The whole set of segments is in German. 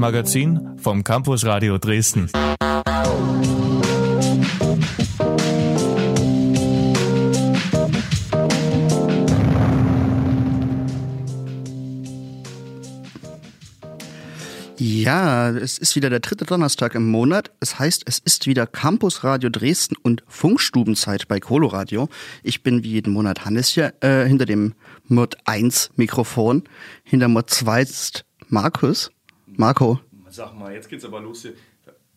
Magazin vom Campus Radio Dresden. Ja, es ist wieder der dritte Donnerstag im Monat. Es heißt, es ist wieder Campus Radio Dresden und Funkstubenzeit bei Coloradio. Ich bin wie jeden Monat Hannes hier äh, hinter dem Mod 1 Mikrofon. Hinter Mod 2 ist Markus. Marco. Sag mal, jetzt geht's aber los hier.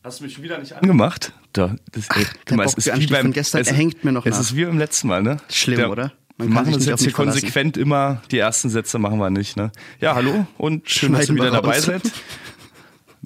Hast du mich wieder nicht angemacht? Da, das, Ach, der Bock für Anstieg von gestern, es, hängt mir noch Es nach. ist wie beim letzten Mal, ne? Schlimm, Der- oder? Wir Man kann machen nicht jetzt hier mich verlassen. konsequent immer, die ersten Sätze machen wir nicht, ne? Ja, hallo und schön, dass ihr Schneiden wir wieder dabei raus. seid.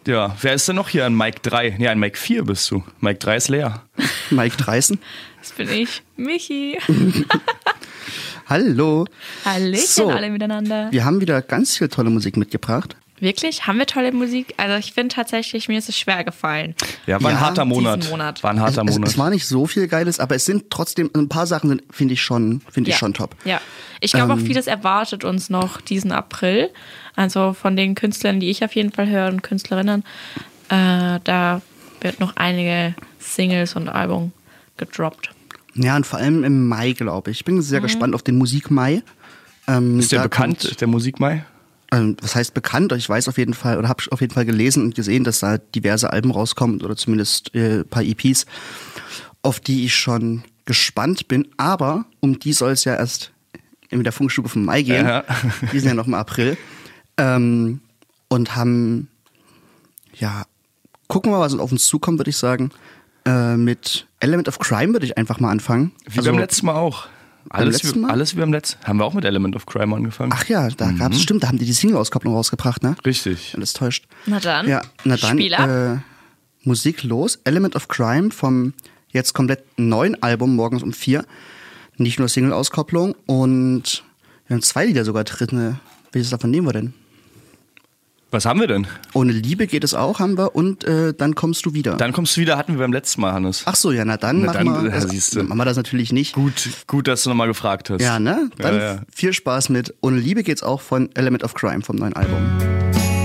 Ja, wer ist denn noch hier? Ein Mike 3? Nee, ein Mike 4 bist du. Mike 3 ist leer. Mike Dreisen. Das bin ich, Michi. Hallo. Hallöchen So. alle miteinander. Wir haben wieder ganz viel tolle Musik mitgebracht. Wirklich? Haben wir tolle Musik? Also ich finde tatsächlich, mir ist es schwer gefallen. Ja, war Ja, ein harter diesen Monat. Monat. War ein harter es, Monat. es war nicht so viel Geiles, aber es sind trotzdem ein paar Sachen, sind, finde ich schon, finde ich ja. schon top. Ja. Ich glaube Ähm. auch vieles erwartet uns noch diesen April. Also von den Künstlern, die ich auf jeden Fall höre und Künstlerinnen, äh, da wird noch einige Singles und Album gedroppt. Ja, und vor allem im Mai, glaube ich. Ich bin Mhm. sehr gespannt auf den Musikmai. Ähm, ist der bekannt, kommt- der Musikmai? ähm, was heißt bekannt? Ich weiß auf jeden Fall oder habe auf jeden Fall gelesen und gesehen, dass da diverse Alben rauskommen oder zumindest äh, ein paar EPs, auf die ich schon gespannt bin. Aber um die soll es ja erst in der Funkstube vom Mai gehen. Ja. Die sind ja noch im April. Ähm, und haben, ja, gucken wir mal, was auf uns zukommt, würde ich sagen. Äh, mit Element of Crime würde ich einfach mal anfangen. Wie Also- beim letzten Mal auch. Alles, wie, Mal? alles wie beim letzten. Haben wir auch mit Element of Crime angefangen? Ach ja, da Mhm. gab's, stimmt, da haben die die Single-Auskopplung rausgebracht, ne? Richtig. Alles täuscht. Na dann, Ja, na dann. Äh, Musik los. Element of Crime vom jetzt komplett neuen Album morgens um vier. Nicht nur Single-Auskopplung und wir haben zwei Lieder sogar drin. Welches davon nehmen wir denn? Was haben wir denn? Ohne Liebe geht es auch, haben wir. Und äh, dann kommst du wieder. Dann kommst du wieder, hatten wir beim letzten Mal, Hannes. Ach so, ja, na dann, Na machen, dann, wir ja, das, siehste. machen wir das natürlich nicht. Gut, gut, dass du nochmal gefragt hast. Ja, ne? Dann Ja, ja. viel Spaß mit Ohne Liebe geht's auch von Element of Crime vom neuen Album.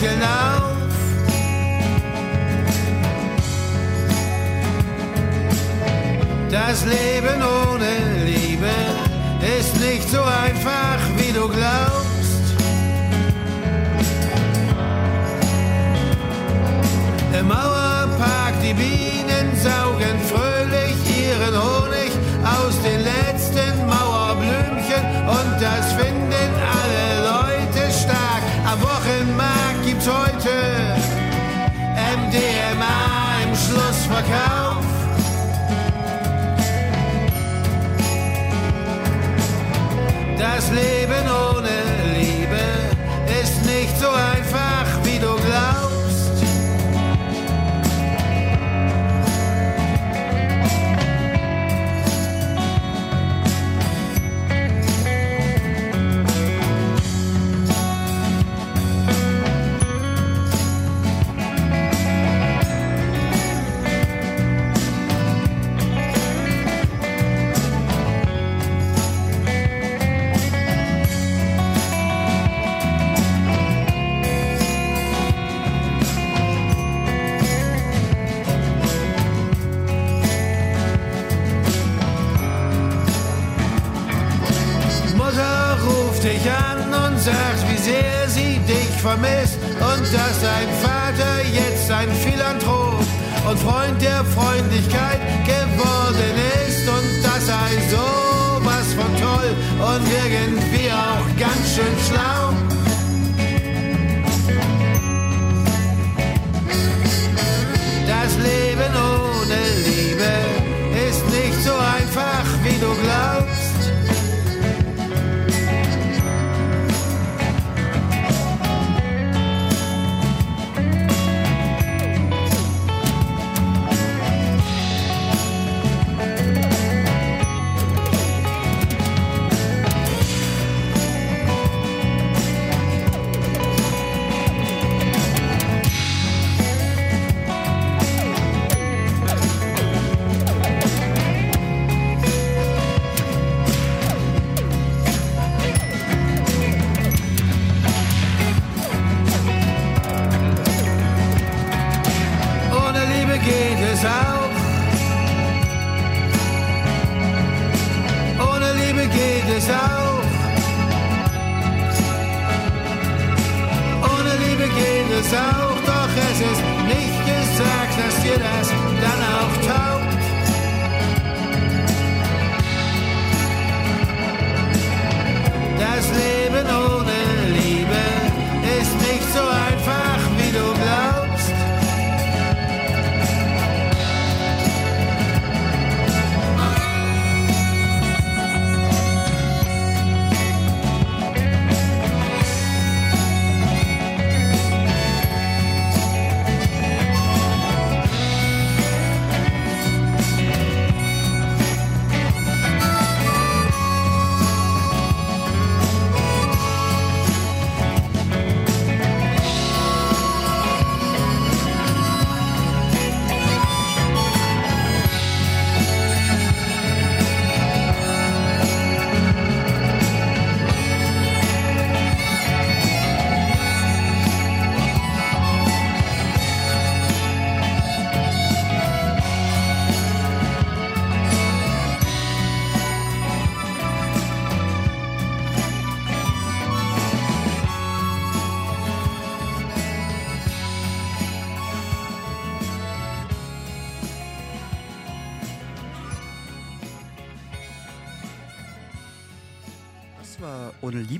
Lächeln auf. Das Leben ohne Liebe ist nicht so einfach, wie du glaubst. Im Mauerpark die Bienen saugen fröhlich ihren Honig aus den letzten Mauerblümchen und das finden alle Leute stark. Am gibt's heute MDMA im Schlussverkauf. Das Leben dass dein Vater jetzt ein Philanthrop und Freund der Freundlichkeit geworden ist und das sei so was von toll und irgendwie auch ganz schön schlau.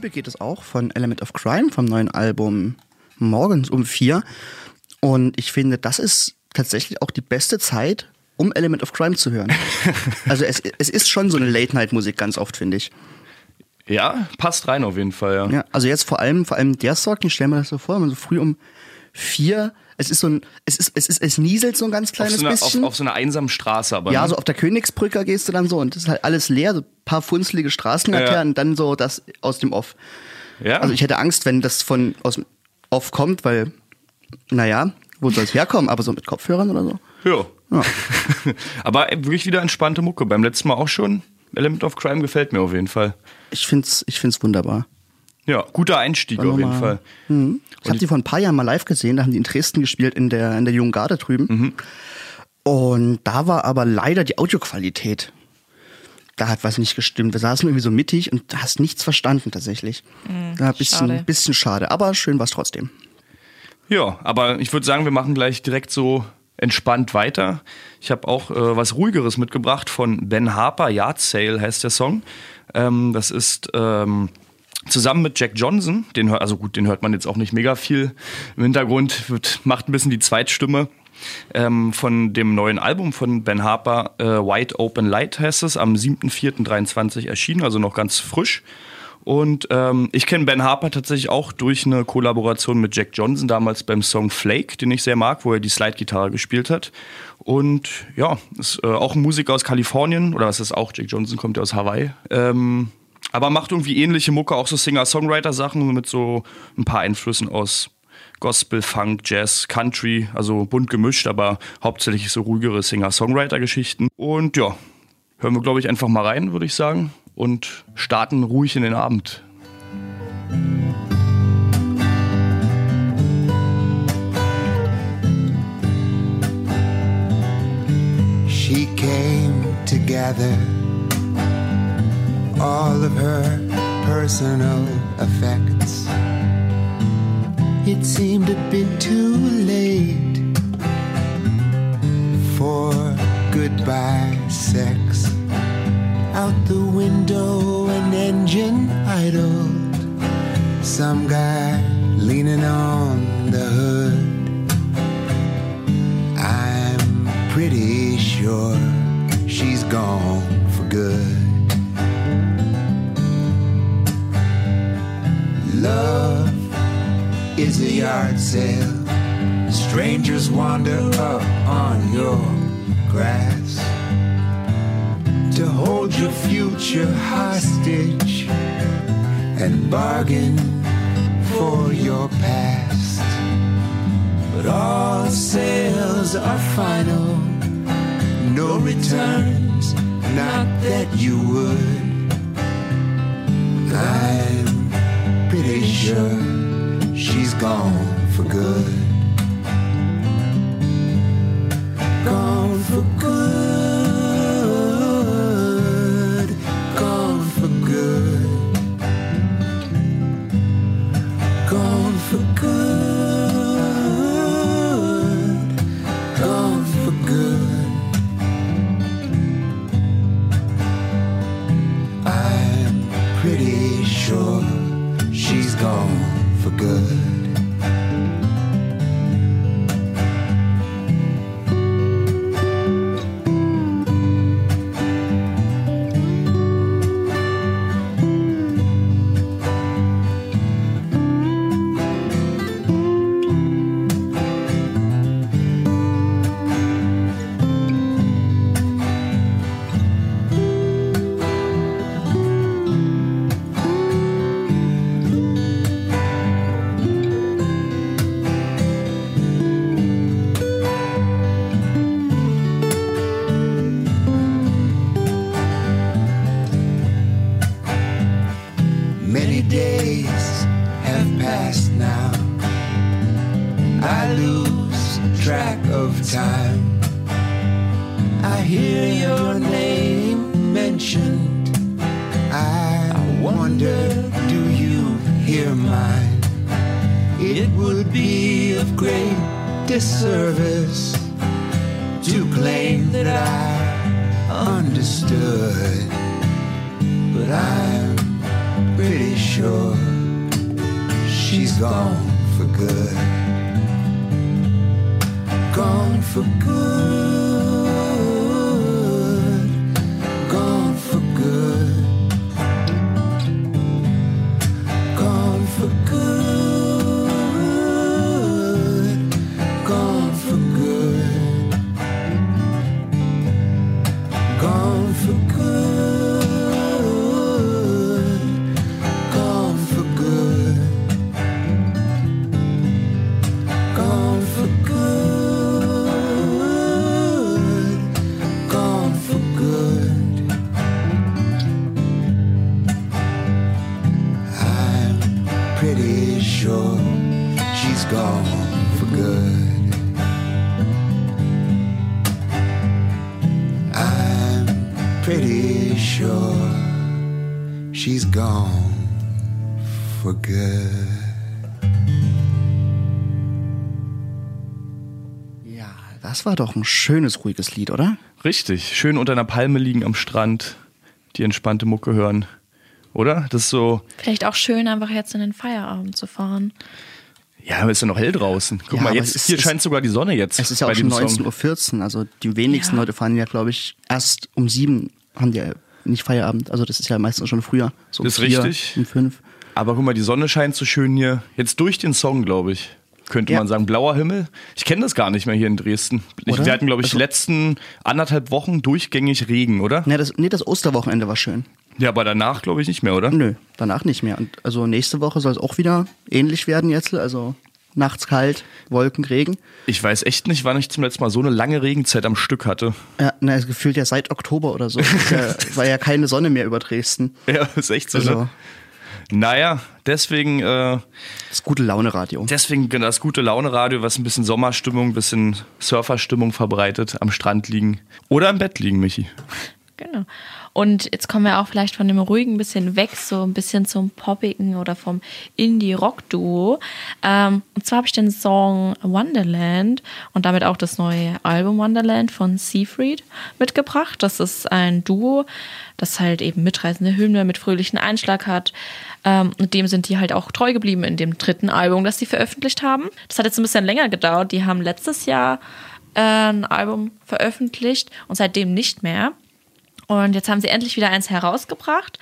Liebe geht es auch von Element of Crime vom neuen Album Morgens um vier. Und ich finde, das ist tatsächlich auch die beste Zeit, um Element of Crime zu hören. also es, es ist schon so eine Late-Night-Musik ganz oft, finde ich. Ja, passt rein auf jeden Fall, ja. Ja, also jetzt vor allem, vor allem der Song, ich stelle mir das so vor, wenn man so früh um vier, es ist so ein, es ist, es ist, es nieselt so ein ganz Auf kleines so, einer, auf, bisschen. auf so einer einsamen Straße, aber. ja, ne? so auf der Königsbrücke gehst du dann so und das ist halt alles leer, so ein paar funzelige Straßenlaternen Ja. dann so das aus dem Off. ja. Also ich hätte Angst, wenn das von aus dem Off kommt, weil, naja, wo soll es herkommen? Aber so mit Kopfhörern oder so? ja. Ja. aber wirklich wieder entspannte Mucke. Beim letzten Mal auch schon. Element of Crime gefällt mir auf jeden Fall. Ich find's, ich find's wunderbar. Ja, guter Einstieg War auf jeden Fall. Mhm. Ich habe die vor ein paar Jahren mal live gesehen, da haben die in Dresden gespielt, in der, in der Jungen Garde drüben. Mhm. Und da war aber leider die Audioqualität. Da hat was nicht gestimmt. Wir saßen irgendwie so mittig und du hast nichts verstanden tatsächlich. ja, ein bisschen, schade. bisschen schade, aber schön war's trotzdem. Ja, aber ich würde sagen, wir machen gleich direkt so entspannt weiter. Ich habe auch äh, was ruhigeres mitgebracht von Ben Harper, Yard Sale heißt der Song. Ähm, das ist ähm, zusammen mit Jack Johnson, den also gut, den hört man jetzt auch nicht mega viel im Hintergrund, wird, macht ein bisschen die Zweitstimme. Ähm, von dem neuen Album von Ben Harper, äh, Wide Open Light heißt es, am 7.4.23 erschienen, also noch ganz frisch. Und ähm, ich kenne Ben Harper tatsächlich auch durch eine Kollaboration mit Jack Johnson, damals beim Song Flake, den ich sehr mag, wo er die Slide-Gitarre gespielt hat. Und ja, ist äh, auch ein Musiker aus Kalifornien, oder was ist auch, Jack Johnson kommt ja aus Hawaii. Ähm, aber macht irgendwie ähnliche Mucke, auch so Singer-Songwriter-Sachen mit so ein paar Einflüssen aus Gospel, Funk, Jazz, Country, also bunt gemischt, aber hauptsächlich so ruhigere Singer-Songwriter-Geschichten. Und ja, hören wir, glaube ich, einfach mal rein, würde ich sagen, und starten ruhig in den Abend. She came to gather all of her personal effects. It seemed a bit too late for goodbye sex. Out the window, an engine idled. some guy leaning on the hood. I'm pretty sure she's gone for good. Love is a yard sale. Strangers wander up on your grass to hold your future hostage and bargain for your past. But all sales are final, no returns, not that you would. Pretty sure she's gone for good. For good. Ja, das war doch ein schönes, ruhiges Lied, oder? Richtig. Schön unter einer Palme liegen am Strand, die entspannte Mucke hören. Oder? Das ist so, Vielleicht auch schön, einfach jetzt in den Feierabend zu fahren. ja, ist ja noch hell draußen. Guck Ja, mal, aber jetzt ist- hier es- scheint sogar die Sonne jetzt. Es ist ja auch schon dem Song. 19.14 Uhr, also die wenigsten Ja. Leute fahren ja, glaube ich, erst um sieben haben die ja nicht Feierabend. Also das ist ja meistens schon früher. So um Das ist vier, richtig. Um fünf. Aber guck mal, die Sonne scheint so schön hier. Jetzt durch den Song, glaube ich. Könnte Ja. man sagen, blauer Himmel. Ich kenne das gar nicht mehr hier in Dresden. Oder? wir hatten, glaube ich, die Also- letzten anderthalb Wochen durchgängig Regen, oder? Nee das, nee, das Osterwochenende war schön. Ja, aber danach, glaube ich, nicht mehr, oder? Nö, danach nicht mehr. Und also nächste Woche soll es auch wieder ähnlich werden jetzt. Also nachts kalt, Wolken, Regen. Ich weiß echt nicht, wann ich zum letzten Mal so eine lange Regenzeit am Stück hatte. Ja, na, es gefühlt ja seit Oktober oder so. Ja, war ja keine Sonne mehr über Dresden. Ja, ist echt so. Also Ne? Naja, deswegen, äh, das gute Laune-Radio. deswegen das gute Laune-Radio, was ein bisschen Sommerstimmung, ein bisschen Surferstimmung verbreitet, am Strand liegen. Oder im Bett liegen, Michi. Genau. Und jetzt kommen wir auch vielleicht von dem ruhigen bisschen weg, so ein bisschen zum poppigen oder vom Indie-Rock-Duo. Ähm, und zwar habe ich den Song Wonderland und damit auch das neue Album Wonderland von Seafried mitgebracht. Das ist ein Duo, das halt eben mitreißende Hymne mit fröhlichen Einschlag hat. Ähm, und dem sind die halt auch treu geblieben in dem dritten Album, das sie veröffentlicht haben. Das hat jetzt ein bisschen länger gedauert. Die haben letztes Jahr äh, ein Album veröffentlicht und seitdem nicht mehr. Und jetzt haben sie endlich wieder eins herausgebracht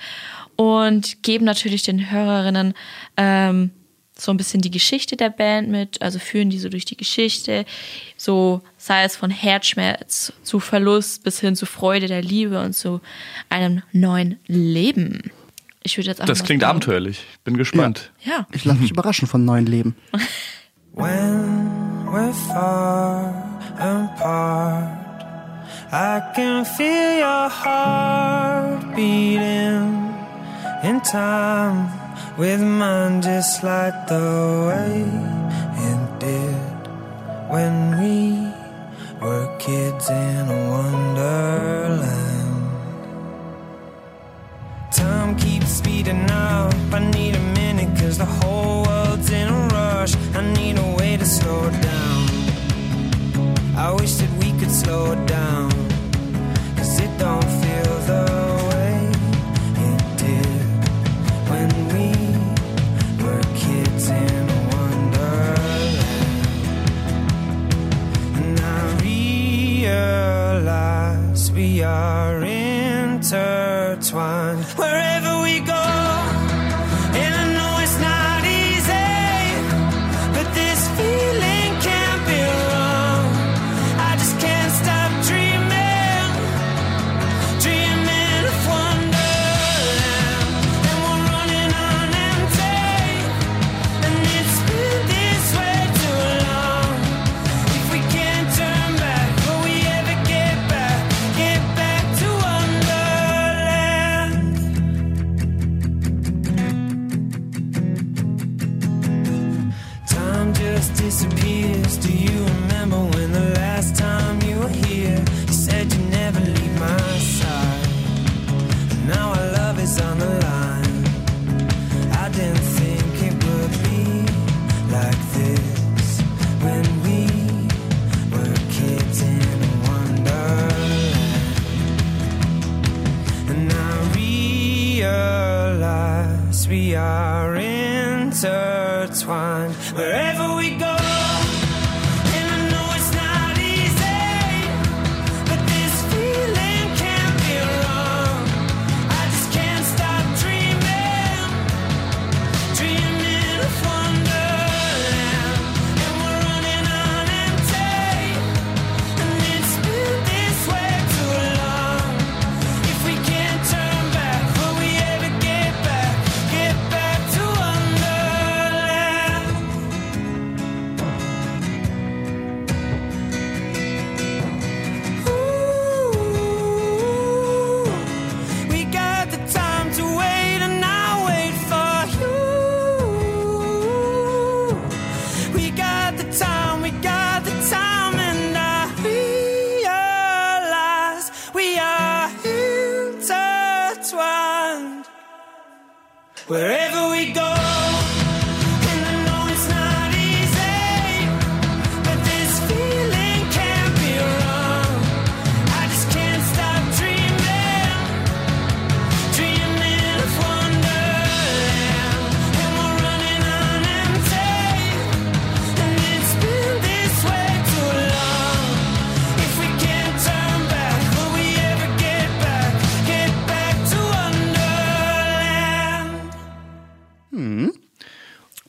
und geben natürlich den Hörerinnen ähm, so ein bisschen die Geschichte der Band mit, also führen die so durch die Geschichte, so sei es von Herzschmerz zu Verlust bis hin zu Freude der Liebe und zu einem neuen Leben. Ich würde jetzt Das klingt sagen- abenteuerlich. Bin gespannt. Ja. Ich lasse mich überraschen von neuen Leben. When we're far apart, I can feel your heart beating in time with mine, just like the way it did when we were kids in a wonderland. Up. I need a minute cause the whole world's in a rush. I need a way to slow down. I wish that we could slow down. Cause it don't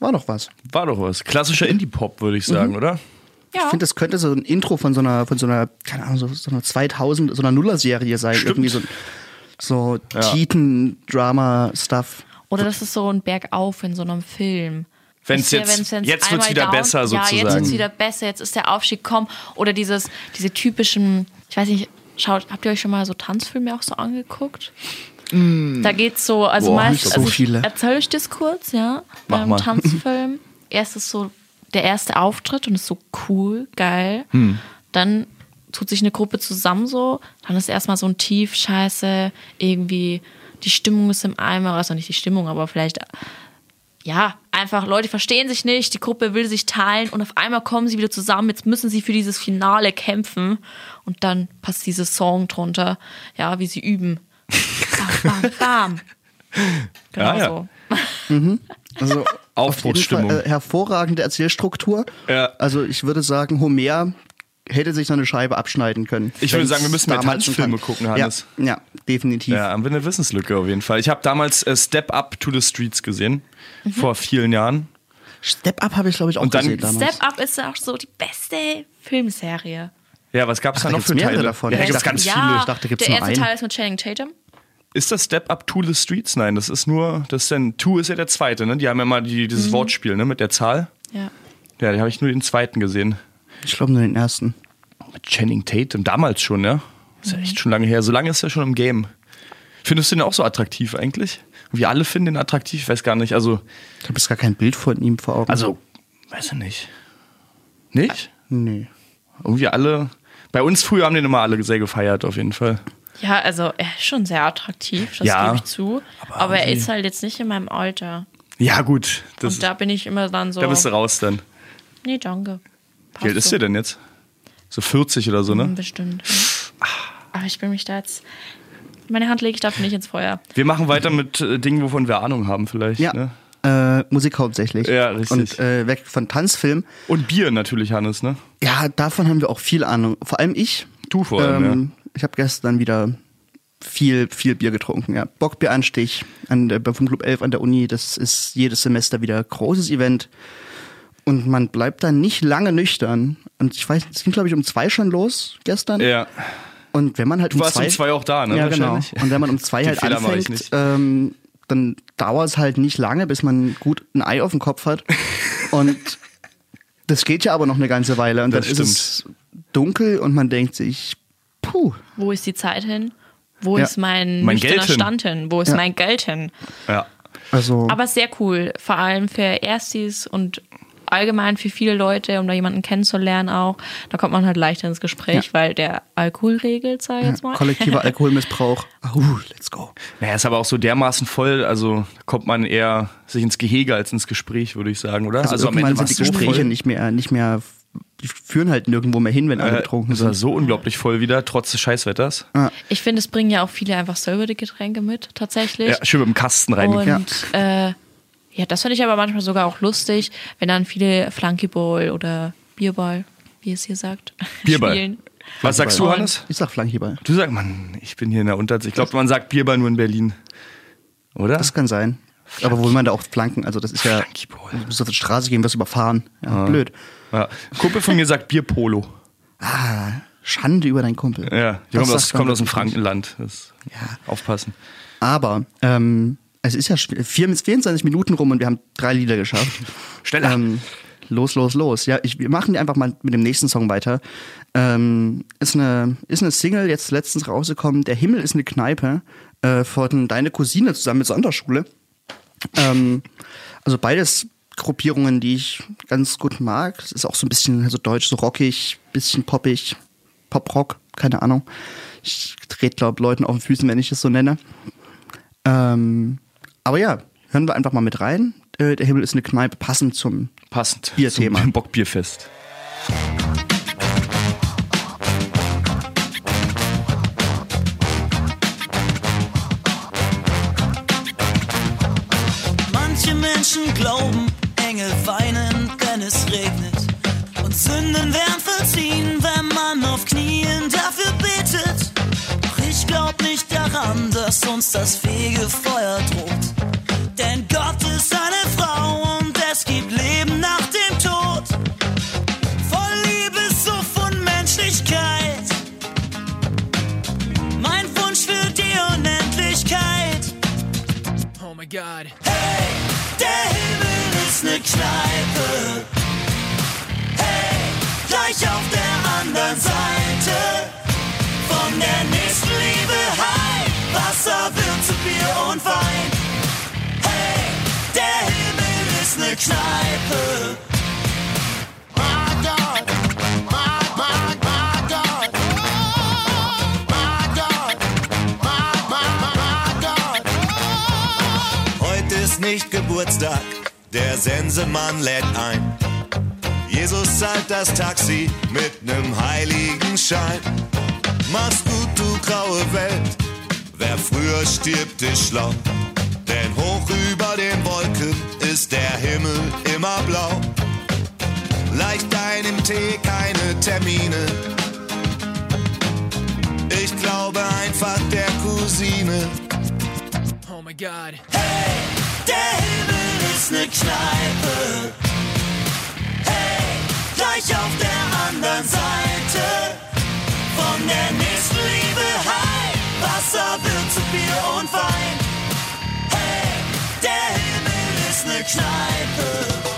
War doch was. War doch was. Klassischer Indie-Pop, würde ich sagen, oder? Ich finde, das könnte so ein Intro von so einer, von so einer, keine Ahnung, so, so einer 2000, so einer Nuller-Serie sein. Stimmt. Irgendwie so, so Titan-Drama-Stuff. Oder das ist so ein Bergauf in so einem Film. Wenn's jetzt- wenn's- wenn's jetzt wird's einmal wieder down- besser, Ja, jetzt sozusagen. wird's wieder besser, jetzt ist der Aufstieg komm. Oder dieses, diese typischen, ich weiß nicht, schaut, habt ihr euch schon mal so Tanzfilme auch so angeguckt? Da geht's so, also Boah, meist, so also erzähl ich das kurz, ja, Mach beim mal. Tanzfilm. Erst ist so der erste Auftritt und ist so cool, geil. Hm. Dann tut sich eine Gruppe zusammen so, dann ist erstmal so ein Tief, scheiße, irgendwie die Stimmung ist im Eimer, also nicht die Stimmung, aber vielleicht, ja, einfach Leute verstehen sich nicht, die Gruppe will sich teilen und auf einmal kommen sie wieder zusammen, jetzt müssen sie für dieses Finale kämpfen und dann passt dieses Song drunter, ja, wie sie üben. Bam, bam. Genau Ja, ja. so. Also auf jeden Aufbruchsstimmung. Fall, äh, hervorragende Erzählstruktur. Ja. Also ich würde sagen, Homer hätte sich noch eine Scheibe abschneiden können. Ich würde sagen, wir müssen mehr Tanzfilme gucken, Hannes. Ja, ja definitiv. Ja, haben wir eine Wissenslücke auf jeden Fall. Ich habe damals äh, Step Up to the Streets gesehen, vor vielen Jahren. Step Up habe ich, glaube ich, auch Und dann gesehen damals. Step Up ist auch so die beste Filmserie. Ja, was gab es da da noch für Teile? davon. Ja, da Ich gibt's dachte, ganz ja. viele. Ich dachte, gibt's der nur erste einen. Teil ist mit Channing Tatum. Ist das Step Up to the Streets? Nein, das ist nur, das ist denn, Two ist ja der zweite, ne? Die haben ja mal die, dieses Wortspiel, ne? Mit der Zahl. Ja. Ja, da habe ich nur den zweiten gesehen. Ich glaube nur den ersten. Mit Channing Tatum, damals schon, ja? Ist ja echt schon lange her. So lange ist er schon im Game. Findest du den auch so attraktiv eigentlich? Wir alle finden den attraktiv, ich weiß gar nicht. Also, Ich habe jetzt gar kein Bild von ihm vor Augen. also, weiß ich nicht. Nicht? nee. Irgendwie alle. Bei uns früher haben den immer alle sehr gefeiert, auf jeden Fall. Ja, also er ist schon sehr attraktiv, das Ja, gebe ich zu. aber Aber, er ist halt jetzt nicht in meinem Alter. Ja, gut. Das Und da bin ich immer dann so. da bist du raus dann. Nee, danke. Wie alt ist der denn jetzt? So 40 oder so, ne? Hm, Bestimmt. Ja. Aber ich bin mich da jetzt. Meine Hand lege ich dafür nicht ins Feuer. Wir machen weiter mit äh, Dingen, wovon wir Ahnung haben, vielleicht. Ja. Ne? Äh, Musik hauptsächlich. Ja, richtig. Und äh, weg von Tanzfilm. Und Bier natürlich, Hannes, ne? Ja, davon haben wir auch viel Ahnung. Vor allem ich. Du vor allem, ähm, Ich habe gestern wieder viel, viel Bier getrunken. Ja. Bockbieranstich an der, vom Club 11 an der Uni. Das ist jedes Semester wieder ein großes Event. Und man bleibt dann nicht lange nüchtern. Und ich weiß, es ging, glaube ich, um zwei schon los gestern. Ja. Und wenn man halt Du um warst zwei, um zwei auch da, ne? Ja, genau. Und wenn man um zwei halt Fehler anfängt, ähm, dann dauert es halt nicht lange, bis man gut ein Ei auf dem Kopf hat. Und das geht ja aber noch eine ganze Weile. Und dann Das ist es dunkel und man denkt sich, puh, Wo ist die Zeit hin? Wo Ja. ist mein, Mein nüchterner Geld hin. Stand hin? Wo ist Ja. mein Geld hin? Ja. also Aber sehr cool, vor allem für Erstis und allgemein für viele Leute, um da jemanden kennenzulernen auch. Da kommt man halt leichter ins Gespräch, Ja. weil der Alkohol regelt, sag ich jetzt mal. kollektiver Alkoholmissbrauch. Uh, let's go. Naja, ist aber auch so dermaßen voll, also kommt man eher sich ins Gehege als ins Gespräch, würde ich sagen, oder? Also, irgendwann sind war's die so Gespräche voll. nicht mehr, nicht mehr, die führen halt nirgendwo mehr hin, wenn alle Äh, betrunken es war sind. so unglaublich voll wieder, trotz des Scheißwetters. Ich finde, es bringen ja auch viele einfach selber die Getränke mit, tatsächlich. Ja, schön mit dem Kasten rein. Und äh, ja, das finde ich aber manchmal sogar auch lustig, wenn dann viele Flunkyball oder Bierball, wie es hier sagt, Bierball. spielen. Was sagst du, Hannes? Ich sag Flankyball. Du sagst, Mann, ich bin hier in der Unterzahl. Ich glaube, man sagt Bierball nur in Berlin. Oder? Das kann sein. Aber wo will man da auch flanken? Also das ist ja, du musst auf die Straße gehen, wirst überfahren. Ja, blöd. Ja. Kumpel von mir sagt Bierpolo. Ah, Schande über deinen Kumpel. Ja, Das kommt aus, kommt aus dem. Frankenland. Das, Aufpassen. Aber ähm, es ist ja schw- vier, 24 Minuten rum und wir haben drei Lieder geschafft. Schneller. Ähm, los, los, los. Ja, ich, wir machen einfach mal mit dem nächsten Song weiter. Ähm, ist, eine, ist eine Single, jetzt letztens rausgekommen. Der Himmel ist eine Kneipe äh, von Deine Cousine zusammen mit Sonderschule. Ähm, also beides Gruppierungen, die ich ganz gut mag. Es ist auch so ein bisschen so deutsch, so rockig, bisschen poppig, Pop-Rock, keine Ahnung. Ich trete, glaube Leuten auf den Füßen, wenn ich es so nenne. Ähm, aber ja, hören wir einfach mal mit rein. Äh, der Himmel ist eine Kneipe, passend zum Passend. Bierthema. Zum Bockbierfest. Engel weinen, wenn es regnet. Und Sünden werden verziehen, wenn man auf Knien dafür betet. Doch ich glaub nicht daran, dass uns das Fegefeuer droht. Denn Gott ist eine Frau und es gibt Leben nach dem Tod. Voll Liebe, so von Menschlichkeit. Mein Wunsch für die Unendlichkeit. Oh my god. Kneipe. Hey, gleich auf der anderen Seite. Von der nächsten Liebe heim. Wasser wird zu Bier und Wein. Hey, der Himmel ist ne Kneipe. My God, my, my, my God. Nicht Geburtstag der Sensemann lädt ein. Jesus zahlt das Taxi mit nem heiligen Schein. Mach's gut, du graue Welt, wer früher stirbt, ist schlau. Denn hoch über den Wolken ist der Himmel immer blau. Leicht ein im Tee, keine Termine. Ich glaube einfach der Cousine. Oh my god. Hey, der Himmel ne Kneipe. Hey, gleich auf der anderen Seite. Von der nächsten Liebe, hi, Wasser wird zu Bier und Wein. Hey, der Himmel ist ne Kneipe.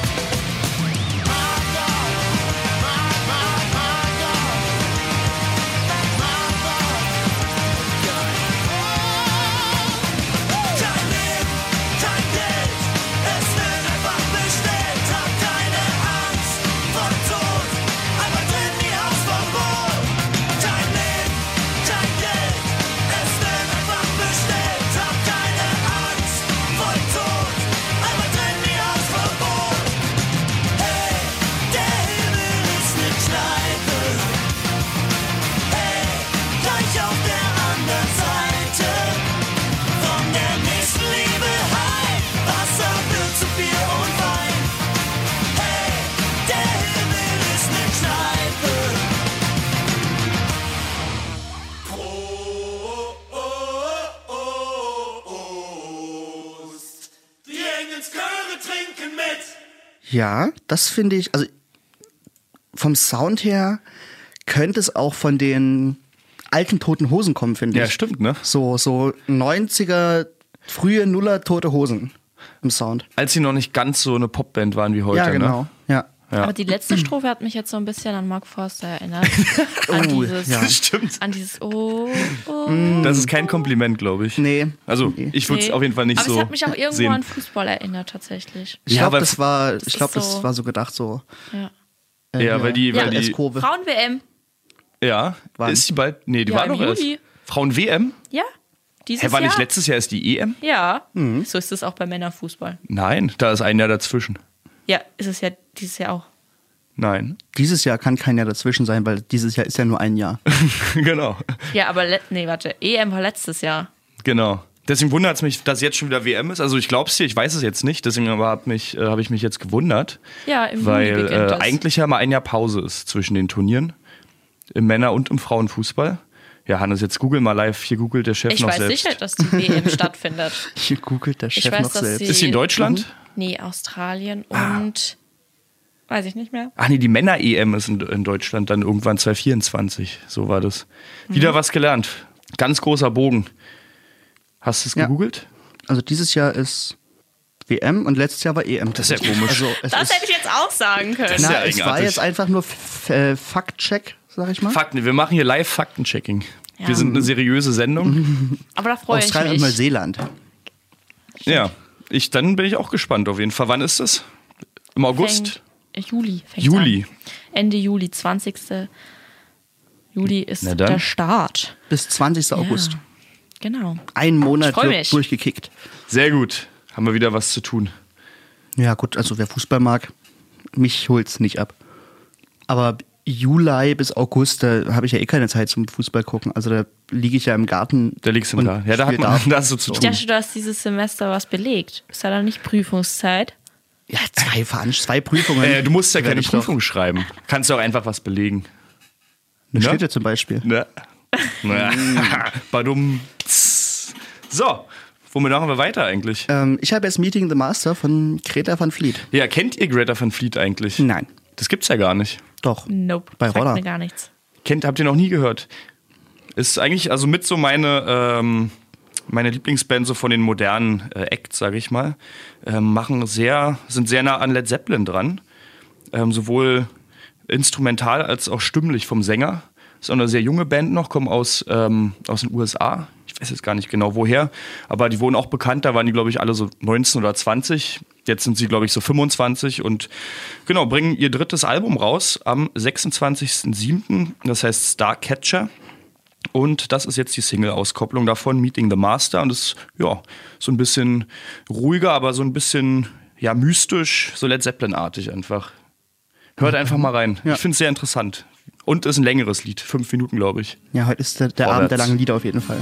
Ja, das finde ich, also vom Sound her könnte es auch von den alten toten Hosen kommen, finde Ja, ich. stimmt, ne? So, so 90er, frühe Nuller tote Hosen im Sound. Als sie noch nicht ganz so eine Popband waren wie heute. ja, genau. Ne? Ja. Ja. Aber die letzte Strophe hat mich jetzt so ein bisschen an Mark Forster erinnert. an Oh, dieses, ja. Stimmt. an dieses Oh, oh. Das ist kein Kompliment, glaube ich. Nee. Also, Nee. ich würde es Nee. auf jeden Fall nicht Aber so es hat mich auch irgendwo sehen. an Fußball erinnert, tatsächlich. Ich Ja, glaube, das war, ich ist glaube, das so- war so gedacht so. Ja. äh, Ja, weil die- weil die-. Frauen-WM. Ja, Wann? ist die bald? Nee, die Ja, war im doch erst. Frauen-WM? Ja. Dieses Hä, war Jahr. nicht letztes Jahr erst die EM? Ja. Mhm. So ist es auch bei Männerfußball. Nein, da ist ein Jahr dazwischen. Ja, ist es ja dieses Jahr auch. Nein. Dieses Jahr kann kein Jahr dazwischen sein, weil dieses Jahr ist ja nur ein Jahr. genau. Ja, aber nee, warte. EM war letztes Jahr. Genau. Deswegen wundert es mich, dass jetzt schon wieder WM ist. Also ich glaube es dir, ich weiß es jetzt nicht, deswegen aber habe mich, äh, hab ich mich jetzt gewundert. Ja, im weil äh, eigentlich ja mal ein Jahr Pause ist zwischen den Turnieren. Im Männer- und im Frauenfußball. Ja, Hannes, jetzt google mal live. Hier googelt der Chef Ich noch weiß selbst. sicher, dass die WM stattfindet. Hier googelt der Ich Chef weiß, noch selbst. sie- Ist sie in Deutschland? Nee, Australien Ah. und weiß ich nicht mehr. Ach nee, die Männer-EM ist in, in Deutschland dann irgendwann 2024. So war das. Mhm. Wieder was gelernt. Ganz großer Bogen. Hast du es Ja. gegoogelt? Also dieses Jahr ist WM und letztes Jahr war EM. Das ist ja komisch. Also es Das ist, hätte ich jetzt auch sagen können. Na, ja es war jetzt einfach nur Faktcheck, sag ich mal. Fakten, wir machen hier live Faktenchecking. Ja. Wir sind eine seriöse Sendung. Aber da freue ich Australien und mich. Neuseeland. ja, ich, dann bin ich auch gespannt auf jeden Fall. Wann ist das? Im August? Fängt, äh, Juli. Fängt Juli. An. Ende Juli, 20. Juli ist der Start. Bis 20. August. Ja, genau. Ein Monat wird mich. durchgekickt. Sehr gut. Haben wir wieder was zu tun. Ja gut, also wer Fußball mag, mich holt's nicht ab. Aber Juli bis August, da habe ich ja eh keine Zeit zum Fußball gucken. Also da liege ich ja im Garten. Da liegst du im Garten. Ja, da hat man- da du zu Ich tun. dachte, du hast dieses Semester was belegt. Ist ja dann nicht Prüfungszeit? Ja, zwei, zwei Prüfungen. Äh, du musst ja keine ich doch- Prüfung schreiben. Kannst du auch einfach was belegen. Eine Ne? Städte zum Beispiel. Ne? Badum. So, womit machen wir weiter eigentlich? Ähm, ich habe jetzt Meeting the Master von Greta van Fleet. Ja, kennt ihr Greta van Fleet eigentlich? Nein, Das gibt's ja gar nicht. doch. Nope. Bei sagt Roller. mir gar nichts. Kennt, habt ihr noch nie gehört? Ist eigentlich also mit so meine, ähm, meine Lieblingsband so von den modernen äh, Acts, sage ich mal. Ähm, machen sehr, sind sehr nah an Led Zeppelin dran. Ähm, sowohl instrumental als auch stimmlich vom Sänger. Ist auch eine sehr junge Band noch, kommen aus, ähm, aus den USA. Ich weiß jetzt gar nicht genau woher, aber die wurden auch bekannt. Da waren die, glaube ich, alle so 19 oder 20. Jetzt sind sie, glaube ich, so 25 und genau, bringen ihr drittes Album raus am 26.07. Das heißt Starcatcher. Und das ist jetzt die Single-Auskopplung davon, Meeting the Master. Und das ist ja so ein bisschen ruhiger, aber so ein bisschen ja mystisch, so Led Zeppelin-artig einfach. Hört einfach mal rein. Ja. Ich finde es sehr interessant. Und ist ein längeres Lied, fünf Minuten, glaube ich. Ja, heute ist der, der. Abend der langen Lieder auf jeden Fall.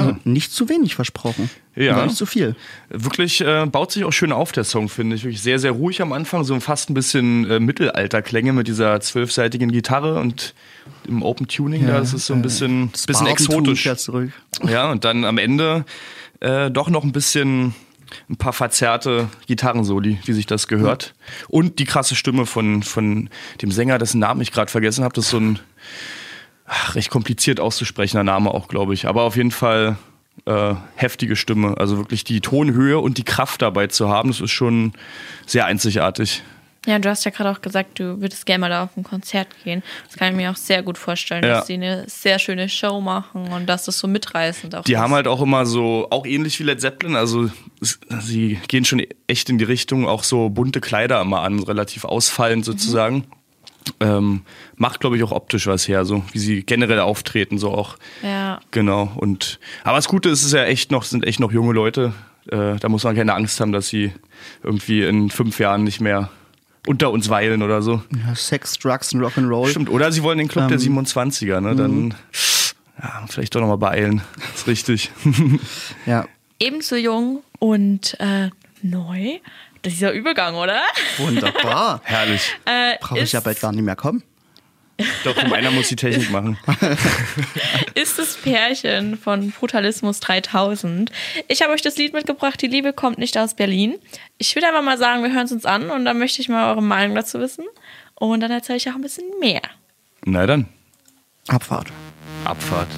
Ja. Nicht zu wenig versprochen. Ja. Aber nicht zu viel. Wirklich äh, baut sich auch schön auf, der Song, finde ich. Wirklich sehr, sehr ruhig am Anfang, so fast ein bisschen äh, Mittelalterklänge mit dieser zwölfseitigen Gitarre und im Open Tuning da. Das ist so ein bisschen, bisschen Spartantum exotisch. Ja, und dann am Ende äh, doch noch ein bisschen ein paar verzerrte Gitarrensoli, wie sich das gehört. Und die krasse Stimme von, von dem Sänger, dessen Namen ich gerade vergessen habe. Das ist so ein ach, recht kompliziert auszusprechender Name auch, glaube ich. Aber auf jeden Fall äh, heftige Stimme. Also wirklich die Tonhöhe und die Kraft dabei zu haben, das ist schon sehr einzigartig. Ja, du hast ja gerade auch gesagt, du würdest gerne mal da auf ein Konzert gehen. Das kann ich mir auch sehr gut vorstellen, Ja. dass sie eine sehr schöne Show machen und dass das so mitreißend auch Die ist. haben halt auch immer so, auch ähnlich wie Led Zeppelin, also sie gehen schon echt in die Richtung, auch so bunte Kleider immer an, relativ ausfallend sozusagen. Ähm, macht, glaube ich, auch optisch was her, so wie sie generell auftreten, so auch. Ja. Genau. Und aber das Gute ist, es ist ja echt noch, sind echt noch junge Leute. Äh, da muss man keine Angst haben, dass sie irgendwie in fünf Jahren nicht mehr unter uns weilen oder so. Ja, Sex, Drugs und Rock'n'Roll. Stimmt. Oder sie wollen den Club der Ähm, 27er, ne? Dann ja, vielleicht doch nochmal beeilen. Das ist richtig. Ja, Ebenso jung und äh, neu. Dieser Übergang, oder? wunderbar. Herrlich. Äh, Brauche ich ja ist- bald gar nicht mehr kommen. Doch, um einer muss die Technik machen. ist das Pärchen von Brutalismus 3000. Ich habe euch das Lied mitgebracht, Die Liebe kommt nicht aus Berlin. Ich würde einfach mal sagen, wir hören es uns an und dann möchte ich mal eure Meinung dazu wissen. Und dann erzähle ich auch ein bisschen mehr. Na dann, Abfahrt. Abfahrt.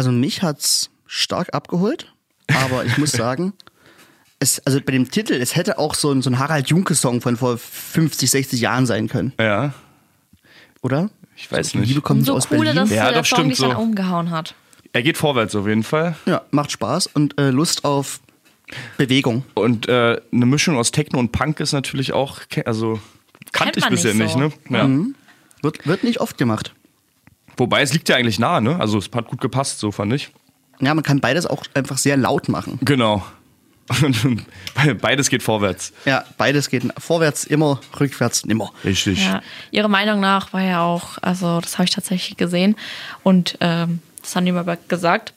Also mich hat's stark abgeholt, aber ich muss sagen, es, also bei dem Titel, es hätte auch so ein, so ein Harald Junke-Song von vor 50, 60 Jahren sein können, Ja, oder? ich weiß Die nicht. Liebe kommt Umso aus cooler, Berlin. dass Ja, der das Song stimmt dich dann so. umgehauen hat. Er geht vorwärts auf jeden Fall. Ja, macht Spaß und äh, Lust auf Bewegung. Und äh, eine Mischung aus Techno und Punk ist natürlich auch, also kannte Kennt ich bisher nicht nicht, so. ne? Ja. Wird, wird nicht oft gemacht. Wobei es liegt ja eigentlich nah, ne? Also es hat gut gepasst, so fand ich. Ja, man kann beides auch einfach sehr laut machen. Genau. Beides geht vorwärts. Ja, beides geht vorwärts immer, rückwärts nimmer. Richtig. Ja, ihrer Meinung nach war ja auch, also das habe ich tatsächlich gesehen und ähm, das haben die aber gesagt,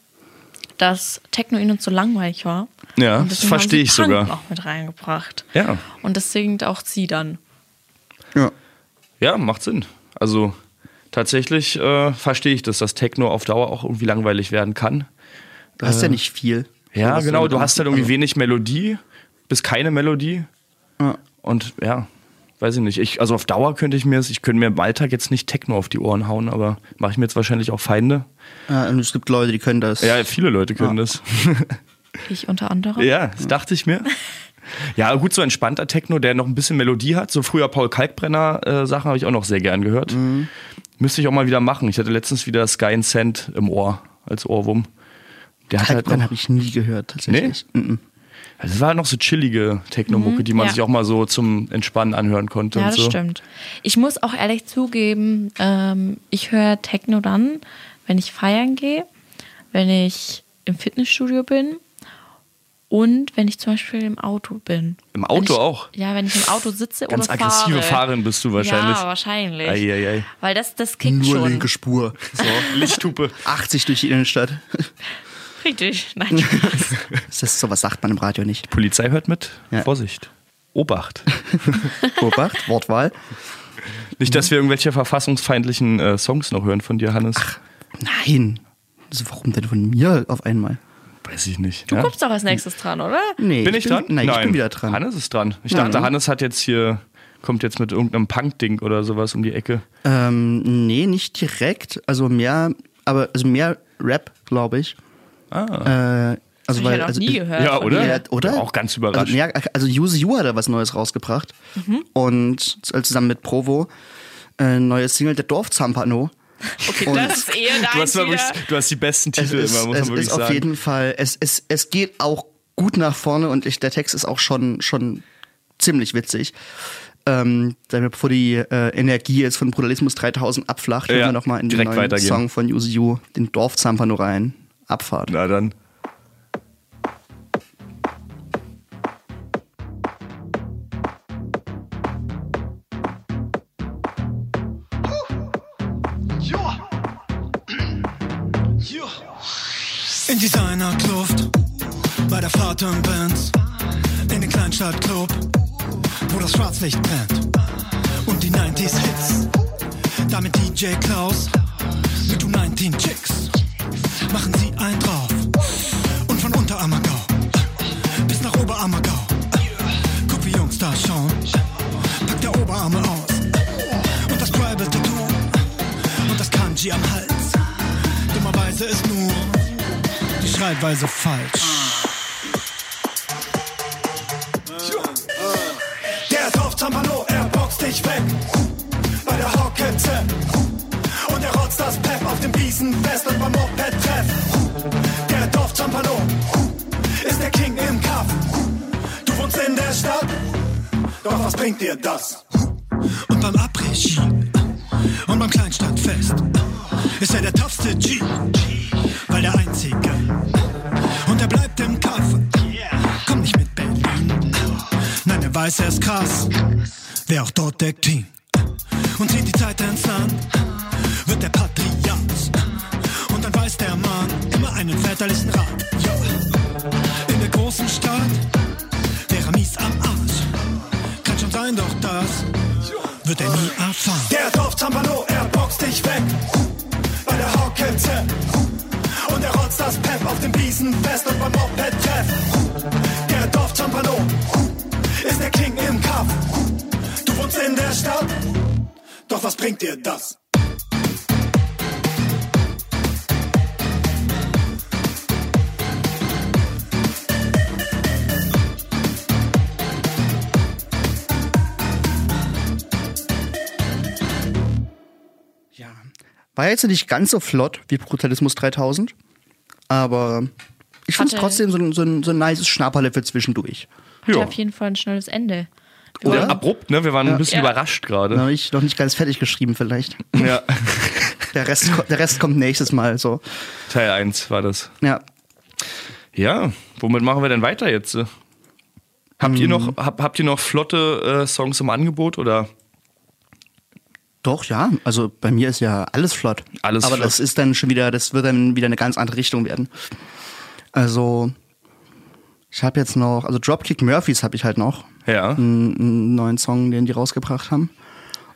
dass Techno ihnen zu langweilig war. Ja, das deswegen verstehe ich Punk sogar. noch mit reingebracht. Ja. Und das singt auch sie dann. Ja. Ja, macht Sinn. Also tatsächlich äh, verstehe ich das, dass Techno auf Dauer auch irgendwie langweilig werden kann. Du hast ja nicht viel. Ja, genau. Du hast halt irgendwie wenig Melodie, bis keine Melodie. Ja. Und ja, weiß ich nicht. Ich, also auf Dauer könnte ich mir, ich könnte mir im Alltag jetzt nicht Techno auf die Ohren hauen, aber mache ich mir jetzt wahrscheinlich auch Feinde. Ja, und es gibt Leute, die können das. Ja, viele Leute können Ja. das. Ich unter anderem. Ja, das dachte ich mir. Ja, gut, so entspannter Techno, der noch ein bisschen Melodie hat. So früher Paul Kalkbrenner äh, Sachen habe ich auch noch sehr gern gehört. Müsste ich auch mal wieder machen. Ich hatte letztens wieder Sky and Sand im Ohr als Ohrwurm. Der hat halt habe ich nie gehört, tatsächlich. Mhm. also das war halt noch so chillige Techno-Mucke, die man ja. sich auch mal so zum Entspannen anhören konnte. Ja, und das so. stimmt. Ich muss auch ehrlich zugeben, ähm, ich höre Techno dann, wenn ich feiern gehe, wenn ich im Fitnessstudio bin und wenn ich zum Beispiel im Auto bin. Im Auto ich, auch? Ja, wenn ich im Auto sitze Ganz oder aggressive fahre. Fahrerin bist du wahrscheinlich. Ja, wahrscheinlich. Ei, ei, ei. Weil das, das kickt Nur schon. linke Spur. So, Lichthupe. 80 durch die Innenstadt. Richtig. Nein, Spaß. Das ist, sowas sagt man im Radio nicht. Polizei hört mit. Ja. Vorsicht. Obacht. Obacht, Wortwahl. Nicht, dass wir irgendwelche verfassungsfeindlichen äh, Songs noch hören von dir, Hannes. Nein. Also warum denn von mir auf einmal? Weiß ich nicht. Du ja? kommst doch als nächstes dran, oder? Nee, Bin ich, dran? Nein, ich bin wieder dran. Hannes ist dran. Ich Ja. dachte, Hannes hat jetzt hier, kommt jetzt mit irgendeinem Punk-Ding oder sowas um die Ecke. Ähm, nee, nicht direkt. Also mehr, aber also mehr Rap, glaube ich. Ah. Äh, also Hab ich ja noch also, nie gehört. Ja, oder? Ja, oder? Auch ganz überrascht. Also, ja, also Use You hat da was Neues rausgebracht. Mhm. Und äh, zusammen mit Provo äh, neue Single Der Dorfzampano. Okay, Und- das ist eher dein Du hast, wirklich, du hast die besten Es Titel ist, immer, muss es man wirklich ist auf sagen. jeden Fall, es, es, es geht auch gut nach vorne und ich, der Text ist auch schon, schon ziemlich witzig. Ähm, bevor die äh, Energie jetzt von Brutalismus 3000 abflacht, hören Ja, wir nochmal in den neuen. Song von You, den Dorfzampano rein. Abfahrt. Na dann. Bei der Fahrt im Benz, in den Kleinstadtclub, wo das Schwarzlicht brennt und die 90s Hits. Da mit DJ Klaus, mit du 19 Chicks, machen sie ein drauf und von Unterammergau bis nach Oberammergau. Guck wie Jungs da schauen, pack der Oberarme aus und das Tribal Tattoo und das Kanji am Hals. Dummerweise ist nur die Schreibweise falsch. Der Dorfzampano, er boxt dich weg. Bei der Hocke-Zep. Und er rotzt das Pep auf dem Wiesenfest und beim Moped-Treff. Der Dorfzampano ist der King im Kaff. Du wohnst in der Stadt, doch was bringt dir das? Und beim Après-Ski und beim Kleinstadtfest ist er der toughste G, weiß, er ist krass, wer auch dort der King. Und zieht die Zeit ins Land, wird der Patriarch. Und dann weiß der Mann immer einen väterlichen Rat. Ja. In der großen Stadt wäre mies am Arsch. Kann schon sein, doch das wird er nie erfahren. Der Dorfzampano, er boxt dich weg. Bei der Hocke Und er rotzt das Pep auf dem Wiesenfest und beim Moped-Treff. Der Dorfzampano ist der King im Kampf. Du wohnst in der Stadt, doch was bringt dir das? Ja, war jetzt nicht ganz so flott wie Brutalismus 3000, aber ich fand es trotzdem so, ein- so, so ein nices Schnapperle für zwischendurch. Hat Ja. auf jeden Fall ein schnelles Ende. Oder? Abrupt, ne? Wir waren ein bisschen Ja. überrascht Da gerade. habe ich noch nicht ganz fertig geschrieben vielleicht. Ja. Der Rest, der Rest kommt nächstes Mal so. Teil 1 war das. Ja. Ja, womit machen wir denn weiter jetzt? Habt Hm. ihr noch, hab, habt ihr noch flotte äh, Songs im Angebot oder? Doch, ja. Also bei mir ist ja alles flott. Alles Aber flott. das ist dann schon wieder, das wird dann wieder eine ganz andere Richtung werden. Also, ich habe jetzt noch, also Dropkick Murphys habe ich halt noch. Ja. Einen, einen neuen Song, den die rausgebracht haben.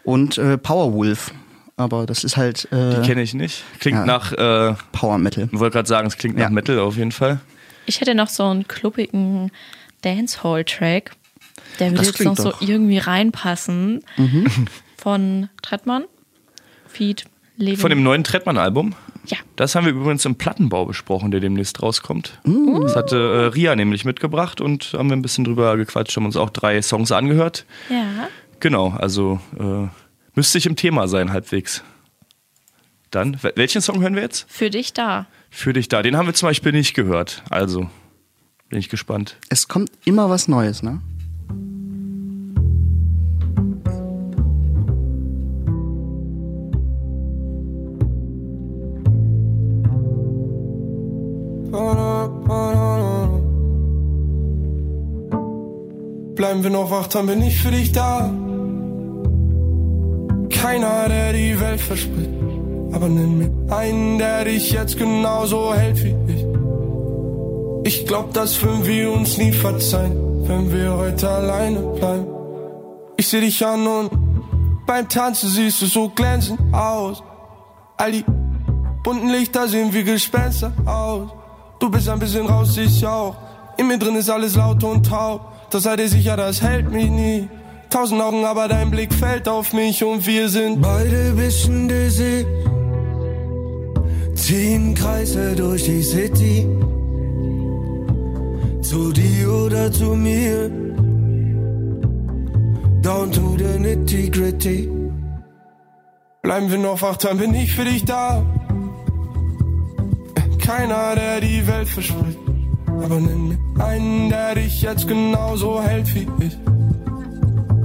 Und äh, Powerwolf. Aber das ist halt äh, Die kenne ich nicht. Klingt Ja. nach, äh, Power Metal. ich wollte gerade sagen, es klingt Ja. nach Metal auf jeden Fall. Ich hätte noch so einen kluppigen Dancehall-Track. Der würde jetzt noch so doch. Mhm. irgendwie reinpassen. Von Trettmann. Feed. Leben. Von dem neuen Trettmann-Album. Ja. Das haben wir übrigens im Plattenbau besprochen, der demnächst rauskommt. Uh. Das hatte äh, Ria nämlich mitgebracht und haben wir ein bisschen drüber gequatscht, haben uns auch drei Songs angehört. Ja. Genau, also äh, müsste ich im Thema sein, halbwegs. Dann, wel- welchen Song hören wir jetzt? Für dich da. Für dich da. Den haben wir zum Beispiel nicht gehört. Also, bin ich gespannt. Es kommt immer was Neues, ne? Wir noch wach, dann bin ich für dich da. Keiner, der die Welt verspricht. Aber nenn mir einen, der dich jetzt genauso hält wie ich. Ich glaub, das würden wir uns nie verzeihen, wenn wir heute alleine bleiben. Ich seh dich an und beim Tanzen siehst du so glänzend aus. All die bunten Lichter sehen wie Gespenster aus. Du bist ein bisschen raus, ich auch. In mir drin ist alles laut und taub. Das sei dir sicher, das hält mich nie. Tausend Augen, aber dein Blick fällt auf mich und wir sind beide bisschen dizzy. Ziehen Kreise durch die City. Zu dir oder zu mir. Down to the nitty gritty. Bleiben wir noch wach, dann bin ich für dich da. Keiner, der die Welt verspricht. Aber nenn mir einen, der dich jetzt genauso hält wie ich.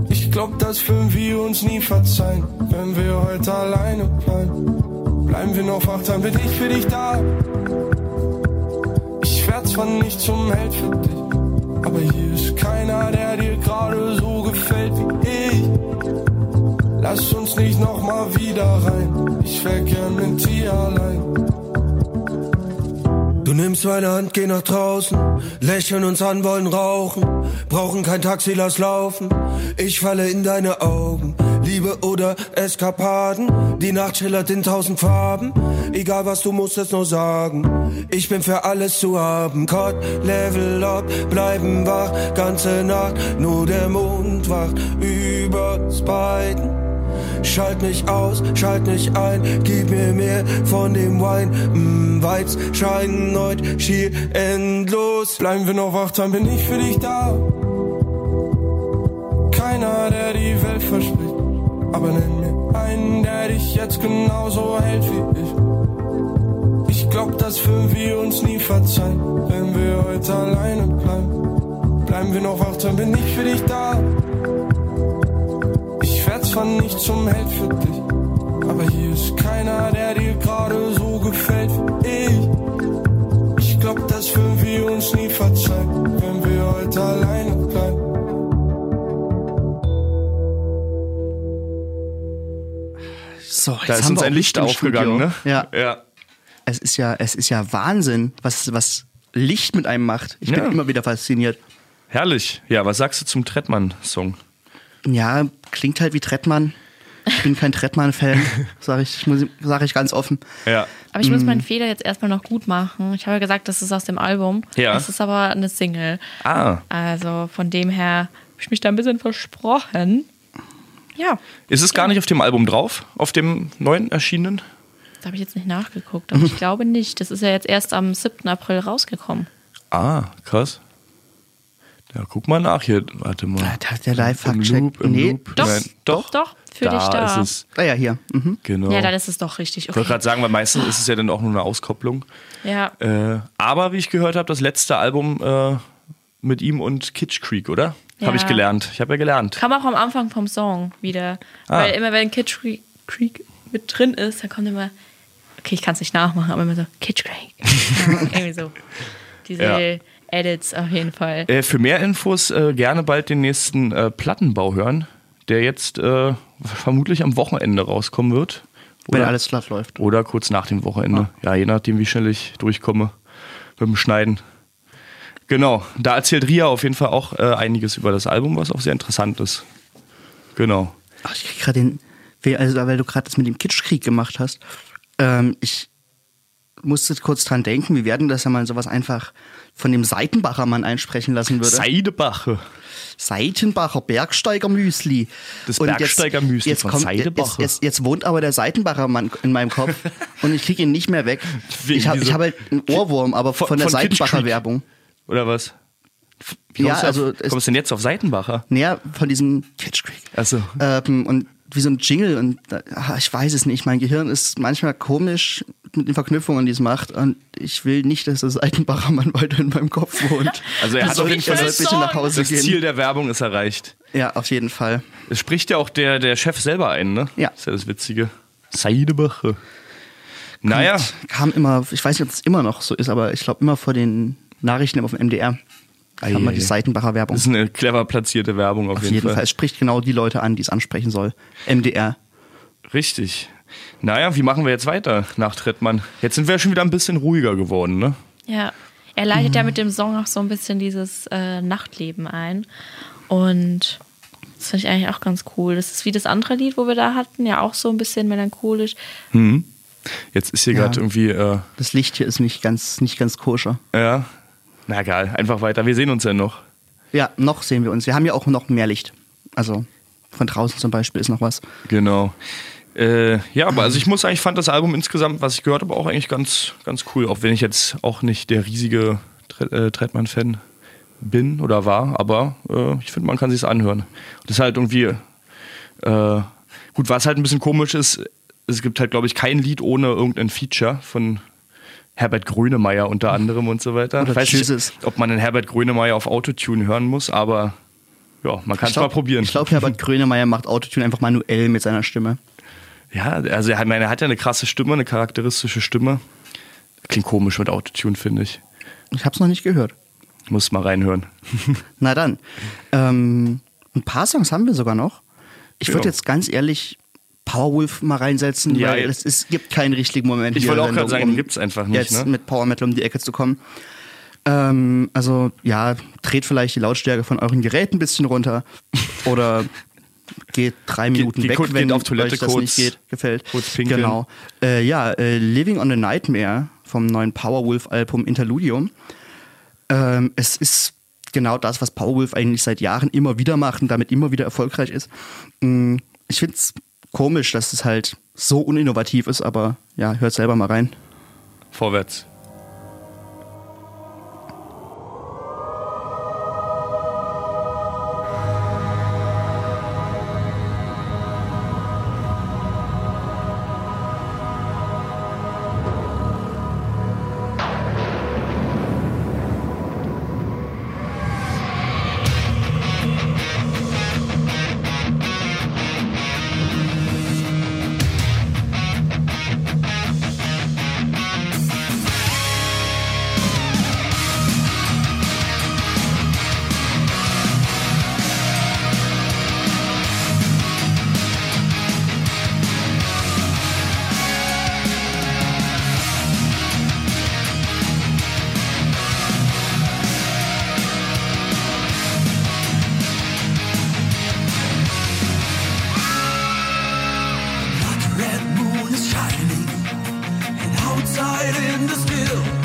Ich glaub, das würden wir uns nie verzeihen, wenn wir heute alleine bleiben. Bleiben wir noch wach, dann bin ich für dich da. Ich werd zwar nicht zum Held für dich, aber hier ist keiner, der dir gerade so gefällt wie ich. Lass uns nicht nochmal wieder rein, ich wär gern mit dir allein. Du nimmst meine Hand, geh nach draußen, lächeln uns an, wollen rauchen, brauchen kein Taxi, lass laufen. Ich falle in deine Augen, Liebe oder Eskapaden. Die Nacht schillert in tausend Farben, egal was du musst es nur sagen. Ich bin für alles zu haben, Cut, Level up, bleiben wach, ganze Nacht, nur der Mond wacht übers beiden. Schalt mich aus, schalt mich ein, gib mir mehr von dem Wein. Mm, Vibes scheinen heute schier endlos. Bleiben wir noch wach, dann bin ich für dich da. Keiner, der die Welt verspricht, aber nenn mir einen, der dich jetzt genauso hält wie ich. Ich glaub, das würden wir uns nie verzeihen, wenn wir heute alleine bleiben. Bleiben wir noch wach, dann bin ich für dich da. Zwar nicht zum Held für dich, aber hier ist keiner, der dir gerade so gefällt wie ich. Ich glaub, das würden wir uns nie verzeihen, wenn wir heute alleine bleiben. So, jetzt Da ist haben uns wir ein Licht im aufgegangen, ne? Ja. Ja. Es ist ja, es ist ja Wahnsinn, was, was Licht mit einem macht. Ich Ja. bin immer wieder fasziniert. Herrlich. Ja, was sagst du zum Trettmann-Song? Ja, klingt halt wie Trettmann. Ich bin kein Trettmann-Fan, sage ich, muss- sag ich ganz offen. Ja. Aber ich muss Mm. meinen Fehler jetzt erstmal noch gut machen. Ich habe ja gesagt, das ist aus dem Album. Ja. Das ist aber eine Single. Ah. Also von dem her habe ich mich da ein bisschen versprochen. Ja, Ist es gar nicht auf dem Album drauf? Auf dem neuen erschienenen? da habe ich jetzt nicht nachgeguckt, aber ich glaube nicht. Das ist ja jetzt erst am 7. April rausgekommen. Ah, krass. Ja, guck mal nach hier. Warte mal. Da, der live Im Loop, im Nee, Loop. Doch, Nein, doch. doch, für dich da. ist es. Ah ja, hier. Mhm. Genau. Ja, dann ist es doch richtig. Ich wollte Okay. gerade sagen, weil meistens ist es ja dann auch nur eine Auskopplung. Ja, Äh, aber wie ich gehört habe, das letzte Album äh, mit ihm und Kitsch Creek, oder? Ja. Habe ich gelernt. Ich habe ja gelernt. kam auch am Anfang vom Song wieder. Ah. Weil immer wenn Kitsch Creek, mit drin ist, dann kommt immer, okay, ich kann es nicht nachmachen, aber immer so, Kitsch Creek. Irgendwie so. Diese Ja. Edits auf jeden Fall. Äh, für mehr Infos äh, gerne bald den nächsten äh, Plattenbau hören, der jetzt äh, vermutlich am Wochenende rauskommen wird. Wenn Oder- alles glatt läuft. Oder kurz nach dem Wochenende. Ah. Ja, je nachdem, wie schnell ich durchkomme mit dem Schneiden. Genau, da erzählt Ria auf jeden Fall auch äh, einiges über das Album, was auch sehr interessant ist. Genau. Ach, ich krieg gerade den, weil- also weil du gerade das mit dem Kitschkrieg gemacht hast. Ähm, ich musste kurz dran denken, wie werden das ja mal sowas einfach von dem Seitenbacher Mann einsprechen lassen würde. Seidebache. Seitenbacher Bergsteiger Müsli. Das Und jetzt- Bergsteiger-Müsli jetzt von Seidebacher. Jetzt, jetzt, jetzt wohnt aber der Seitenbacher Mann in meinem Kopf und ich kriege ihn nicht mehr weg. Wegen Ich habe hab halt einen Ohrwurm, aber von, Von- der von Seitenbacher. Werbung. Oder was? Wie Ja, also auf, kommst du denn jetzt auf Seitenbacher? Näher von diesem Kitsch Creek. Achso. Ähm, und wie so ein Jingle und ah, ich weiß es nicht. Mein Gehirn ist manchmal komisch mit den Verknüpfungen, die es macht und ich will nicht, dass der Seitenbacher Mann weiter in meinem Kopf wohnt. Also er Das hat soll- auf jeden Fall das, bitte nach Hause das gehen. Ziel der Werbung ist erreicht. Ja, auf jeden Fall. Es spricht ja auch der, der Chef selber ein, ne? Ja. Ist ja das Witzige. Seidebache. Naja, Kam immer, ich weiß nicht, ob es immer noch so ist, aber ich glaube immer vor den Nachrichten auf dem MDR. Ei, Kam mal die ei. Seitenbacher Werbung. das ist eine clever platzierte Werbung auf, auf jeden Fall. Es spricht genau die Leute an, die es ansprechen soll. MDR. Richtig. Naja, wie machen wir jetzt weiter nach Trettmann? Jetzt sind wir schon wieder ein bisschen ruhiger geworden, ne? Ja. Er leitet ja mit dem Song auch so ein bisschen dieses äh, Nachtleben ein. Und das finde ich eigentlich auch ganz cool. Das ist wie das andere Lied, wo wir da hatten, ja auch so ein bisschen melancholisch. Mhm. Jetzt ist hier Ja. gerade irgendwie, äh, Das Licht hier ist nicht ganz, nicht ganz koscher. ja, na egal, einfach weiter. Wir sehen uns ja noch. Ja, noch sehen wir uns. Wir haben ja auch noch mehr Licht. Also von draußen zum Beispiel ist noch was. Genau. Äh, ja, aber also ich muss sagen, ich fand das Album insgesamt, was ich gehört habe, auch eigentlich ganz, ganz cool. Auch wenn ich jetzt auch nicht der riesige Tre äh, Trettmann-Fan bin oder war, aber äh, ich finde, man kann sich's anhören. Das ist halt irgendwie äh, gut, was halt ein bisschen komisch ist, es gibt halt, glaube ich, kein Lied ohne irgendein Feature von Herbert Grönemeyer unter anderem und so weiter. Oder ich weiß Tschüsses. nicht, ob man den Herbert Grönemeyer auf Autotune hören muss, aber ja, man kann es mal probieren. Ich glaube, Herbert Grönemeyer macht Autotune einfach manuell mit seiner Stimme. Ja, also er hat, meine, er hat ja eine krasse Stimme, eine charakteristische Stimme. Klingt komisch mit Autotune, finde ich. Ich habe es noch nicht gehört. Muss mal reinhören. Na dann. Ähm, ein paar Songs haben wir sogar noch. Ich würde Ja. jetzt ganz ehrlich Powerwolf mal reinsetzen, Ja, weil es, ist, gibt keinen richtigen Moment. Ich wollte auch gerade sagen, um den gibt's einfach nicht, Jetzt ne? mit Power Metal um die Ecke zu kommen. Ähm, also ja, dreht vielleicht die Lautstärke von euren Geräten ein bisschen runter oder geht drei Minuten geht weg, kurz- wenn geht auf Toilette euch das kurz- nicht geht, gefällt. kurz pinkeln. Genau. Äh, ja, äh, Living on a Nightmare vom neuen Powerwolf-Album Interludium. Ähm, es ist genau das, was Powerwolf eigentlich seit Jahren immer wieder macht und damit immer wieder erfolgreich ist. Mm, Ich finde es komisch, dass es halt so uninnovativ ist, aber ja, hört selber mal rein. Vorwärts. head in the still.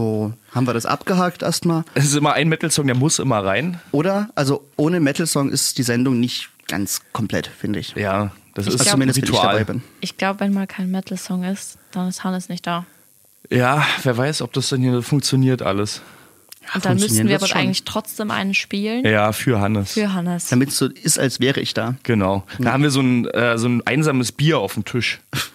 Haben wir das abgehakt erstmal? Es ist immer ein Metal-Song, der muss immer rein. Oder? Also ohne Metal-Song ist die Sendung nicht ganz komplett, finde ich. Ja, das Also ist zumindest wenn ich dabei Ritual. bin. Ich glaube, wenn mal kein Metal-Song ist, dann ist Hannes nicht da. Ja, wer weiß, ob das dann hier funktioniert alles. Und dann müssten wir aber schon. eigentlich trotzdem einen spielen. Ja, für Hannes. Für Hannes. Damit es so ist, als wäre ich da. Genau. Da haben wir so ein, äh, so ein einsames Bier auf dem Tisch.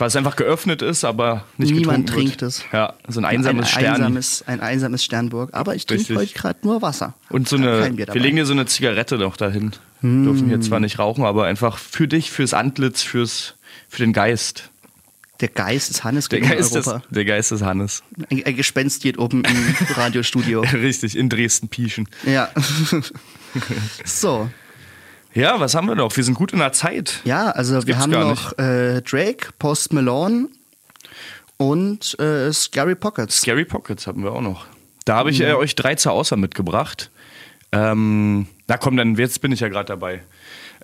Was einfach geöffnet ist, aber nicht Niemand trinkt wird. es. Ja, so ein einsames ein Stern. Einsames, ein einsames Sternburg. Aber ich trinke heute gerade nur Wasser. Und so eine, wir legen dir so eine Zigarette noch dahin. Dürfen hier zwar nicht rauchen, aber einfach für dich, fürs Antlitz, fürs, für den Geist. Der Geist ist Hannes Der Geist, ist, Europa. der Geist ist Hannes. Ein, ein Gespenst steht oben im Radiostudio. Richtig, in Dresden-Pieschen. Ja. so. Ja, was haben wir noch? Wir sind gut in der Zeit. Ja, also wir gibt's haben noch äh, Drake, Post Malone und äh, Scary Pockets. Scary Pockets haben wir auch noch. Da habe Mhm. ich äh, euch drei zur Auswahl mitgebracht. Ähm, na komm, dann jetzt bin ich ja gerade dabei.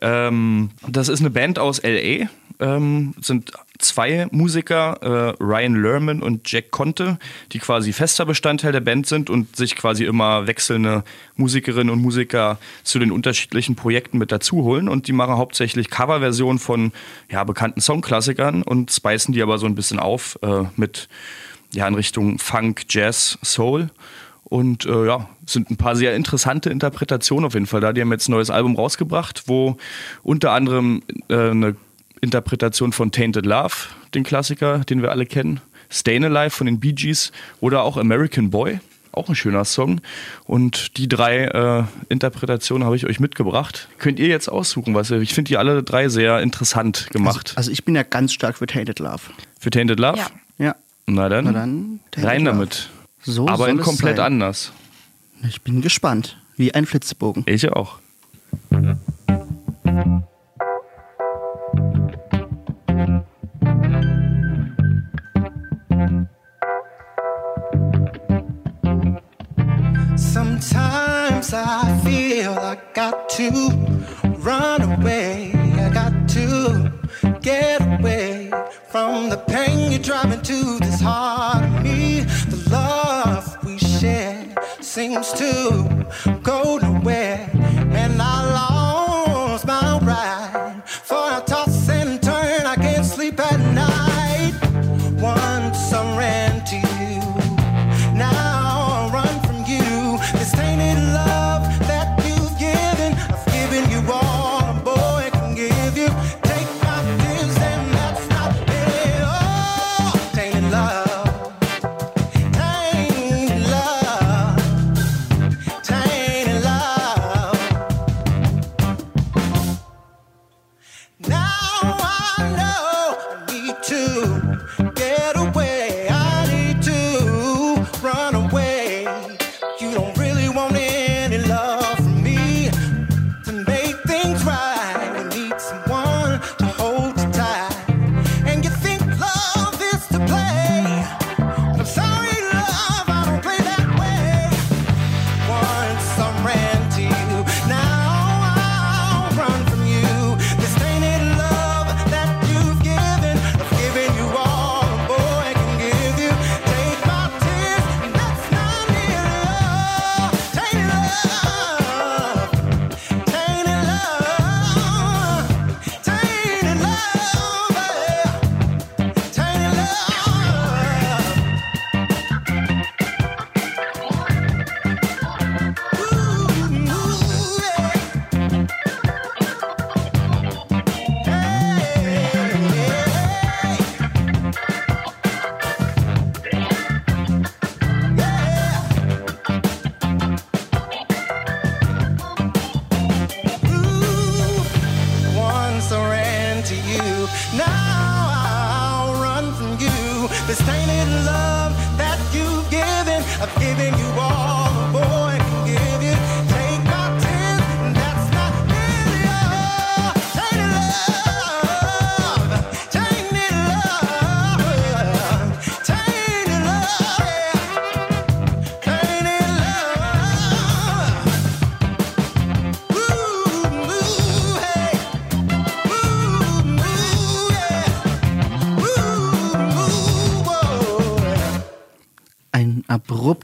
Ähm, das ist eine Band aus LA. Ähm, sind zwei Musiker, äh, Ryan Lerman und Jack Conte, die quasi fester Bestandteil der Band sind und sich quasi immer wechselnde Musikerinnen und Musiker zu den unterschiedlichen Projekten mit dazu holen. Und die machen hauptsächlich Coverversionen von ja, bekannten Songklassikern und speisen die aber so ein bisschen auf äh, mit ja, in Richtung Funk, Jazz, Soul. Und äh, ja, sind ein paar sehr interessante Interpretationen auf jeden Fall da. Die haben jetzt ein neues Album rausgebracht, wo unter anderem äh, eine Interpretation von Tainted Love, den Klassiker, den wir alle kennen, Stayin' Alive von den Bee Gees oder auch American Boy, auch ein schöner Song. Und die drei äh, Interpretationen habe ich euch mitgebracht. Könnt ihr jetzt aussuchen, was ihr. Ich finde die alle drei sehr interessant gemacht. Also ich bin ja ganz stark für Tainted Love. Für Tainted Love? Ja. Ja. Na dann, Na dann, rein Love. damit. So Aber soll in es komplett sein. anders. Ich bin gespannt. Wie ein Flitzebogen. Ich auch. Sometimes to run away. I got to get away from the pain you're driving to this heart of me. The love we share seems to go nowhere,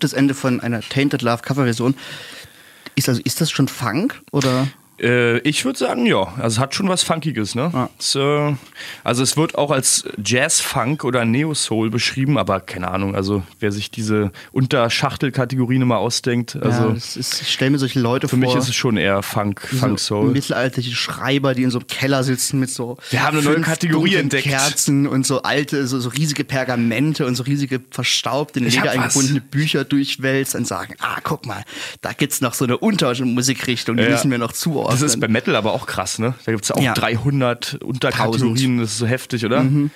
abruptes Ende von einer Tainted Love Coverversion. Ist also ist das schon Funk oder? Äh, ich würde sagen, ja. Also es hat schon was Funkiges, ne? Es, äh, also es wird auch als Jazz-Funk oder Neo-Soul beschrieben, aber keine Ahnung, also wer sich diese Unterschachtelkategorien immer ausdenkt, also ja, ist, ich stelle mir solche Leute für vor. mich ist es schon eher Funk, so Funk-Soul. mittelalterliche Schreiber, die in so einem Keller sitzen mit so Wir haben eine neue Kategorie entdeckt. Kerzen und so alte, so, so riesige Pergamente und so riesige verstaubte, in Leder eingebundene Bücher durchwälzt und sagen, ah, guck mal, da gibt's noch so eine Untermusikrichtung, die Ja. müssen wir noch zuordnen. Das ist bei Metal aber auch krass, ne? Da gibt es auch Ja. 300 Unterkategorien, das ist so heftig, oder? Mhm.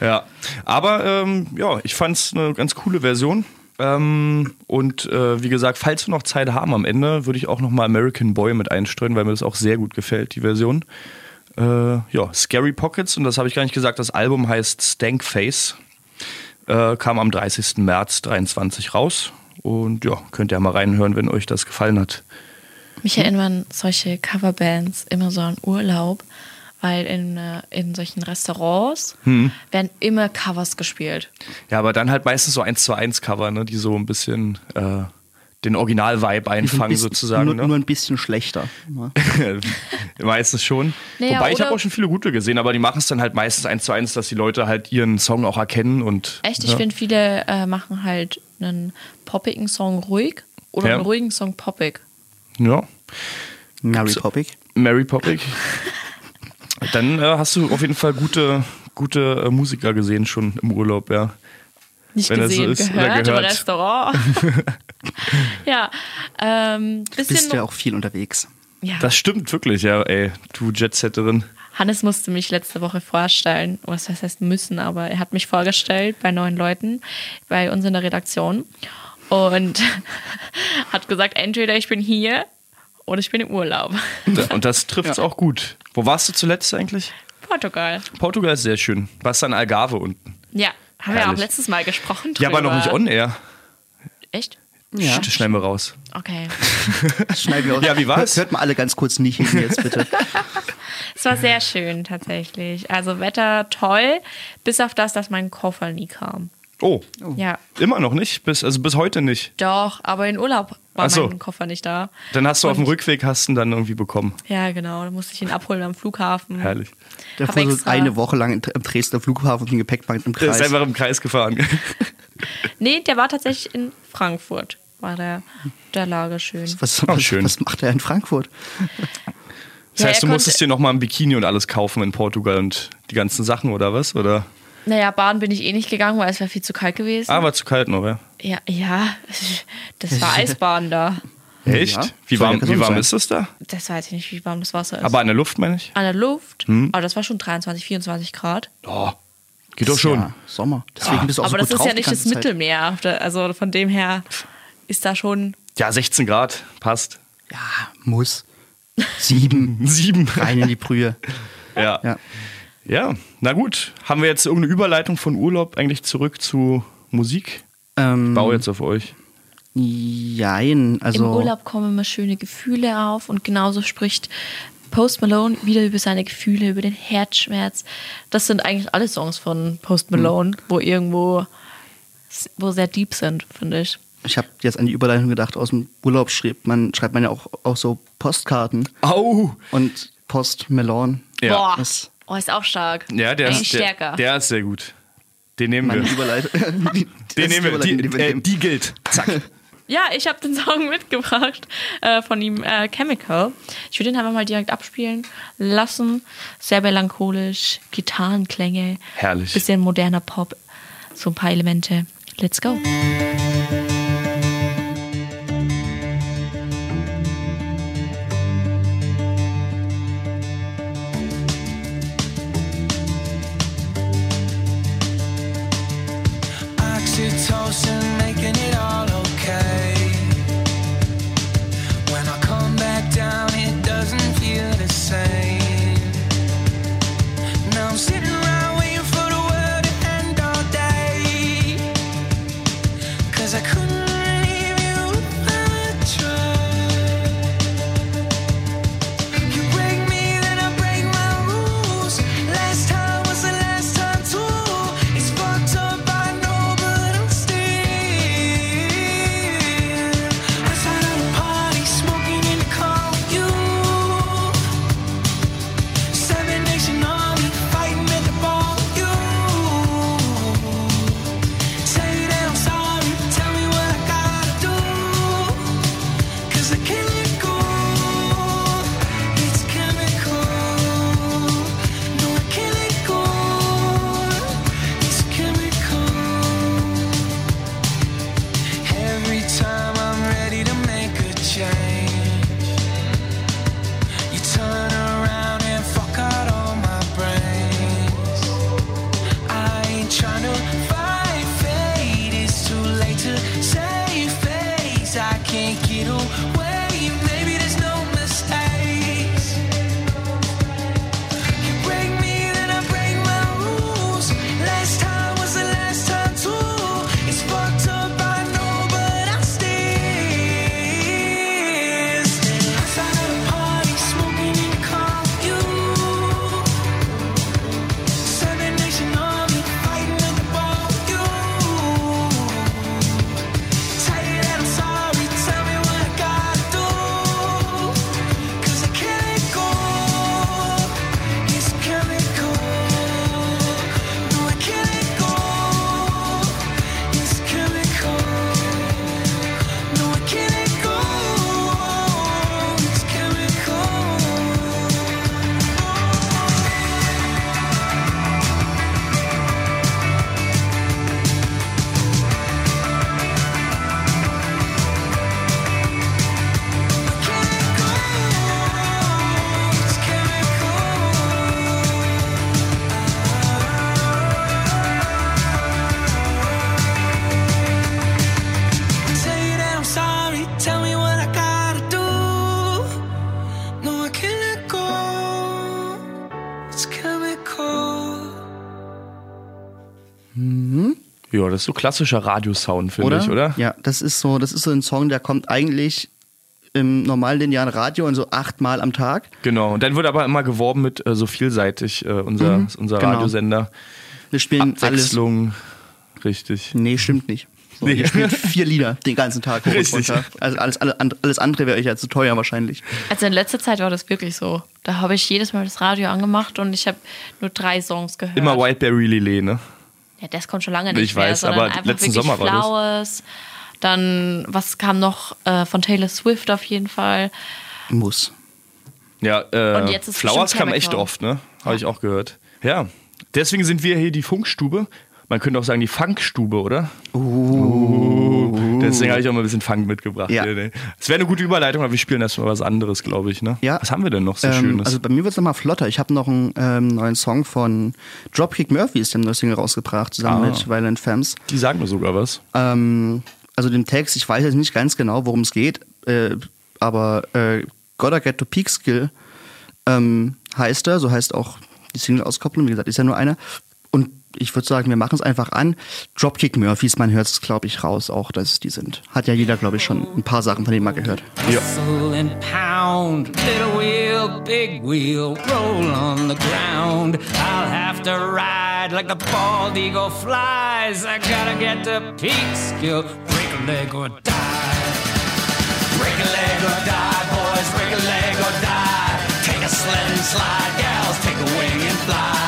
Ja. Aber ähm, ja, ich fand es eine ganz coole Version. Ähm, und äh, wie gesagt, falls wir noch Zeit haben am Ende, würde ich auch nochmal American Boy mit einstreuen, weil mir das auch sehr gut gefällt, die Version. Äh, ja, Scary Pockets, und das habe ich gar nicht gesagt, das Album heißt Stank Face. Äh, kam am 30. März 23 raus. Und ja, könnt ihr ja mal reinhören, wenn euch das gefallen hat. Mich erinnern solche Coverbands immer so an Urlaub, weil in, äh, in solchen Restaurants Hm. werden immer Covers gespielt. Ja, aber dann halt meistens so 1 zu 1 Cover, ne, die so ein bisschen äh, den Original-Vibe einfangen bisschen- sozusagen. Nur, ne? nur ein bisschen schlechter. ne? meistens schon. Naja, Wobei ich habe auch schon viele gute gesehen, aber die machen es dann halt meistens 1 zu 1, dass die Leute halt ihren Song auch erkennen und. Echt, ich ja. finde, viele äh, machen halt einen poppigen Song ruhig oder Ja. einen ruhigen Song poppig. Ja. Mary Poppig. Mary Poppig. dann äh, hast du auf jeden Fall gute, gute äh, Musiker gesehen schon im Urlaub, ja. Nicht Wenn das so gesehen, ist, oder gehört, im gehört. Restaurant. ja, ähm, bisschen. Bist ja auch viel unterwegs. ja. Das stimmt wirklich, ja, ey, du Jetsetterin. Hannes musste mich letzte Woche vorstellen, was heißt müssen, aber er hat mich vorgestellt bei neuen Leuten bei uns in der Redaktion und hat gesagt, entweder ich bin hier oder ich bin im Urlaub. Da- Und das trifft es auch gut. Wo warst du zuletzt eigentlich? Portugal. Portugal ist sehr schön. Warst du an Algarve unten? Ja, haben wir auch Herrlich. letztes Mal gesprochen. Ja, aber noch drüber. nicht on air. Echt? Ja. Sch- Schneiden wir raus. Okay. Das schneiden wir aus. Ja, wie war's? Hört, hört mal alle ganz kurz nicht hin jetzt bitte. Es war sehr schön tatsächlich. Also Wetter toll, bis auf das, dass mein Koffer nie kam. Oh, Ja, immer noch nicht? Bis, also bis heute nicht. doch, aber in Urlaub war so. mein Koffer nicht da. Dann hast du auf dem Und- Rückweg hast du ihn dann irgendwie bekommen. Ja, genau. Da musste ich ihn abholen am Flughafen. Herrlich. Der Hab fuhr so extra- eine Woche lang im Dresdner Flughafen mit dem Gepäckband im Der ist Kreis. einfach im Kreis gefahren. Nee, der war tatsächlich in Frankfurt. War der, der Lager schön. Was, was, schön. was macht er in Frankfurt? Das Ja, heißt, du musstest dir nochmal ein Bikini und alles kaufen in Portugal und die ganzen Sachen, oder was? Oder? Naja, baden bin ich eh nicht gegangen, weil es wäre viel zu kalt gewesen. Ah, war zu kalt noch, ja? ja, ja, das war Eisbaden da. Echt? Ja, wie ja warm, wie warm ist das da? Das weiß ich nicht, wie warm das Wasser ist. Aber an der Luft, meine ich? An der Luft, Hm. aber das war schon 23, 24 Grad. Oh, geht doch schon. Ja, Sommer. Deswegen bist du auch aber so das gut ist drauf ja nicht das Zeit. Mittelmeer. Also von dem her ist da schon. Ja, 16 Grad, passt. Ja, muss. Sieben. Sieben. Rein in die Brühe. Ja. Ja. Ja, na gut. Haben wir jetzt irgendeine Überleitung von Urlaub eigentlich zurück zu Musik? Ähm, Bau jetzt auf euch. Jein, also. Im Urlaub kommen immer schöne Gefühle auf und genauso spricht Post Malone wieder über seine Gefühle, über den Herzschmerz. Das sind eigentlich alle Songs von Post Hm. Malone, wo irgendwo wo sehr deep sind, finde ich. Ich habe jetzt an die Überleitung gedacht, aus dem Urlaub schreibt man, schreibt man ja auch, auch so Postkarten. Au! Und Post Melon. Ja. Boah, Das oh, ist auch stark. Ja, der Eigentlich ist, der, stärker. der ist sehr gut. Den nehmen meine wir. Die, Den nehmen wir. Die, wir äh, die gilt. Zack. Ja, ich habe den Song mitgebracht äh, von ihm, äh, Chemical. Ich würde ihn einfach mal direkt abspielen lassen. Sehr melancholisch, Gitarrenklänge, Herrlich. bisschen moderner Pop, so ein paar Elemente. Let's go. Das ist so klassischer Radiosound, finde ich, oder? Ja, das ist so, das ist so ein Song, der kommt eigentlich im normalen linearen Radio und so achtmal am Tag. Genau. Und dann wird aber immer geworben mit äh, so vielseitig äh, unser, Mhm, unser genau. Radiosender. Wir spielen alles. Abwechslung. Richtig. Nee, stimmt nicht. So, Nee. Ihr spielt vier Lieder den ganzen Tag hoch und Richtig. runter. Also alles, alles, alles andere wäre euch ja zu teuer wahrscheinlich. Also in letzter Zeit war das wirklich so. Da habe ich jedes Mal das Radio angemacht und ich habe nur drei Songs gehört. Immer Wildberry Lillet, ne? Ja, das kommt schon lange nicht Ich mehr, weiß, sondern aber einfach letzten wirklich Sommer war das. Flowers. Dann, was kam noch äh, von Taylor Swift auf jeden Fall. Muss. Ja, äh, Und jetzt ist Flowers kam echt oft, ne? Habe ich auch gehört. Ja. Deswegen sind wir hier die Funkstube. Man könnte auch sagen die Funkstube, oder? Uh. Deswegen habe ich auch mal ein bisschen Funk mitgebracht. Ja. ne? Es wäre eine gute Überleitung, aber wir spielen erstmal was anderes, glaube ich, ne? Ja. Was haben wir denn noch so Ähm, Schönes? also bei mir wird es nochmal flotter. Ich habe noch einen ähm, neuen Song von Dropkick Murphys, dem neuen Single rausgebracht, zusammen Ah. mit Violent Femmes. die sagen mir sogar was. Ähm, also den Text, ich weiß jetzt nicht ganz genau, worum es geht, äh, aber äh, Gotta Get to Peak Skill ähm, heißt er, so heißt auch die Single-Auskopplung, wie gesagt, ist ja nur eine. Und ich würde sagen, wir machen es einfach an. Dropkick Murphys, man hört es, glaube ich, raus auch, dass es die sind. Hat ja jeder, glaube ich, schon ein paar Sachen von denen mal gehört. Hustle and pound, little wheel, big wheel, roll on the ground. I'll have to ride like the bald eagle flies. I gotta get to peak skill, break a leg or die. Break a leg or die, boys, break a leg or die. Take a sled and slide, gals, take a wing and fly.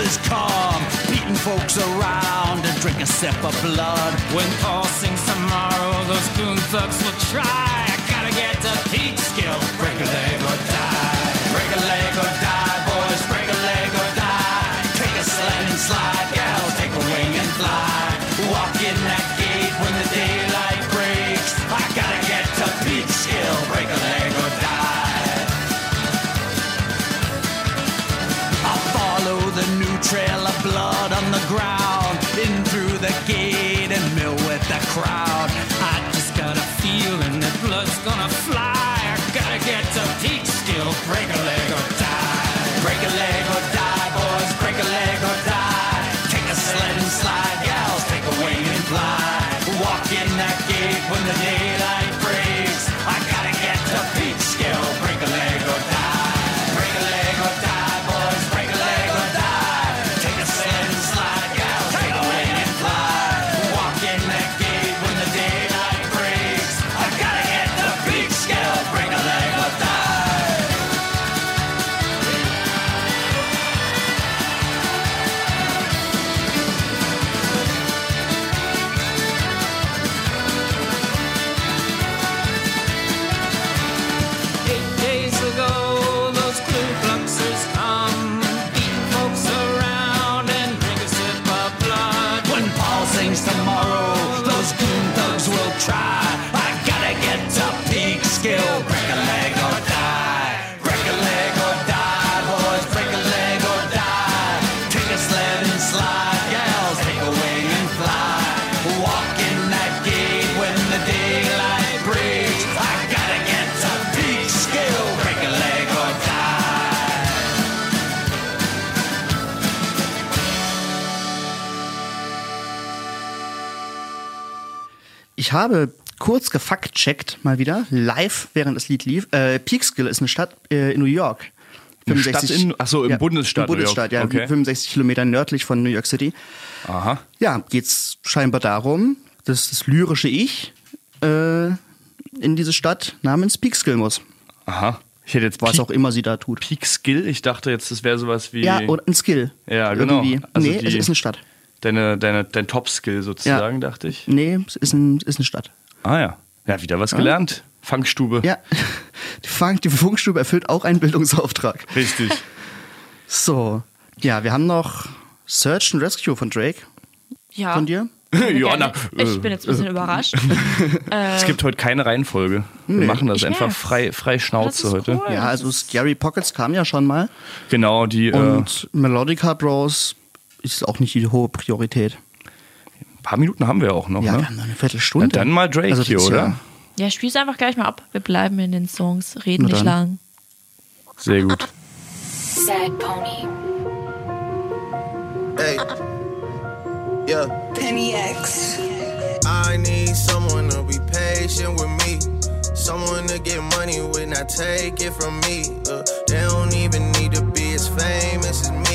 Kluxes come, beating folks around and drink a sip of blood. When Paul sings tomorrow, those goon thugs will try. I gotta get to peak skill, break a leg Ich habe kurz gefact-checkt, mal wieder, live, während das Lied lief. Äh, Peekskill ist eine Stadt äh, in New York. Eine Stadt in- ach so, im Bundesstaat Im New York. Bundesstaat, ja. Okay. 65 Kilometer nördlich von New York City. Aha. Ja, geht's scheinbar darum, dass das lyrische Ich äh, in diese Stadt namens Peekskill muss. Aha. Ich hätte jetzt Was Peak, auch immer sie da tut. Peak Skill. Ich dachte jetzt, das wäre sowas wie. Ja, oder ein Skill. Ja, genau. Irgendwie. Also nee, es ist eine Stadt. Deine, deine, dein Top-Skill sozusagen, dachte ich. Nee, es ist, ein, ist eine Stadt. Ah ja. Ja, wieder was gelernt. Funkstube. Ja, die, Funk, die Funkstube erfüllt auch einen Bildungsauftrag. Richtig. So, ja, wir haben noch Search and Rescue von Drake. Ja. Von dir? ja, na, Ich bin jetzt ein bisschen überrascht. Es gibt heute keine Reihenfolge. Wir Nee. machen das Ich einfach frei, frei Schnauze ist heute. cool. Ja, also Scary Pockets kam ja schon mal. Genau, die. Äh, Und Melodica Bros ist auch nicht die hohe Priorität. Ein paar Minuten haben wir auch noch, Ja, ne? wir haben noch eine Viertelstunde. Na, dann mal Drake Also hier, oder? ja- Ja, spiel's einfach gleich mal ab. Wir bleiben in den Songs, reden Na nicht dann. lang. Sehr gut. Sad Pony. Hey. Yeah. Penny X. I need someone to be patient with me. Someone to get money with, not take it from me. Uh, they don't even need to be as famous as me.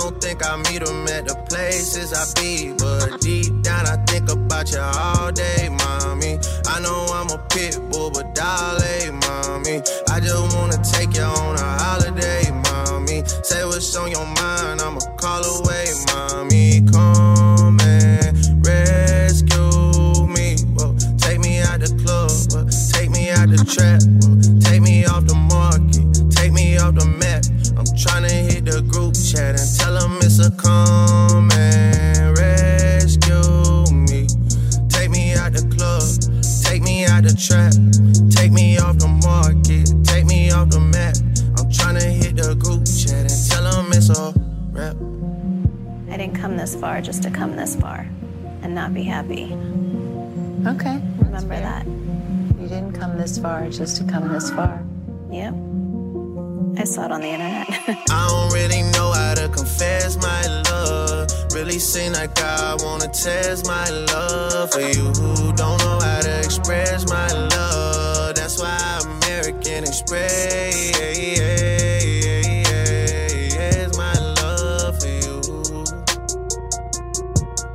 Don't think I meet them at the places I be. But deep down, I think about you all day, mommy. I know I'm a pit bull, but darling, mommy. I just wanna take you on a holiday, mommy. Say what's on your mind, I'ma call away, mommy. Come and rescue me. Whoa, take me out the club, whoa, take me out the trap, whoa, take me off the market, take me off the map. I'm hit the group chat and tell them it's a come and rescue me. Take me out the club, take me out the trap, take me off the market, take me off the map. I'm tryna hit the group chat and tell them it's a rap. I didn't come this far just to come this far and not be happy. Okay. Remember that. You didn't come this far just to come this far. Yep. I saw it on the internet. I don't really know how to confess my love. Really seem like I wanna test my love for you. Who don't know how to express my love. That's why American Express my love for you.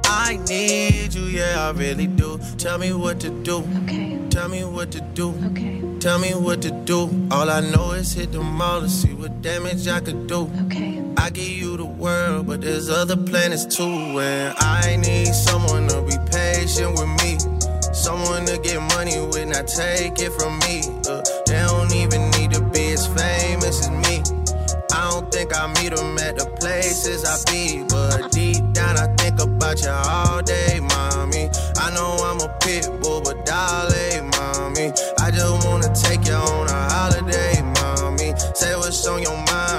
I need yeah, I really do. Tell me what to do. Okay. Tell me what to do. Okay. Tell me what to do. All I know is hit the mall to see what damage I could do. Okay. I give you the world, but there's other planets too. And I need someone to be patient with me. Someone to get money with, not take it from me. Uh, they don't even need to be as famous as me. I don't think I meet them at the places I be. But deep I about you all day, mommy. I know I'm a pit bull, but darling, mommy. I just wanna take you on a holiday, mommy. Say what's on your mind,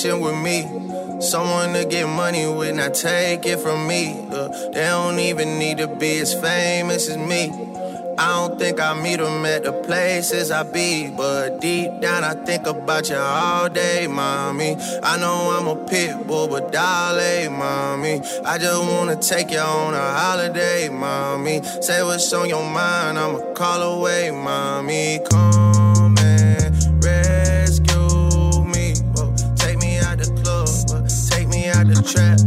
patient with me. Someone to get money with, not take it from me. Uh, they don't even need to be as famous as me. I don't think I meet them at the places I be. But deep down, I think about you all day, mommy. I know I'm a pit bull, but darling, mommy. I just wanna take you on a holiday, mommy. Say what's on your mind, I'ma call away, mommy. Come trap,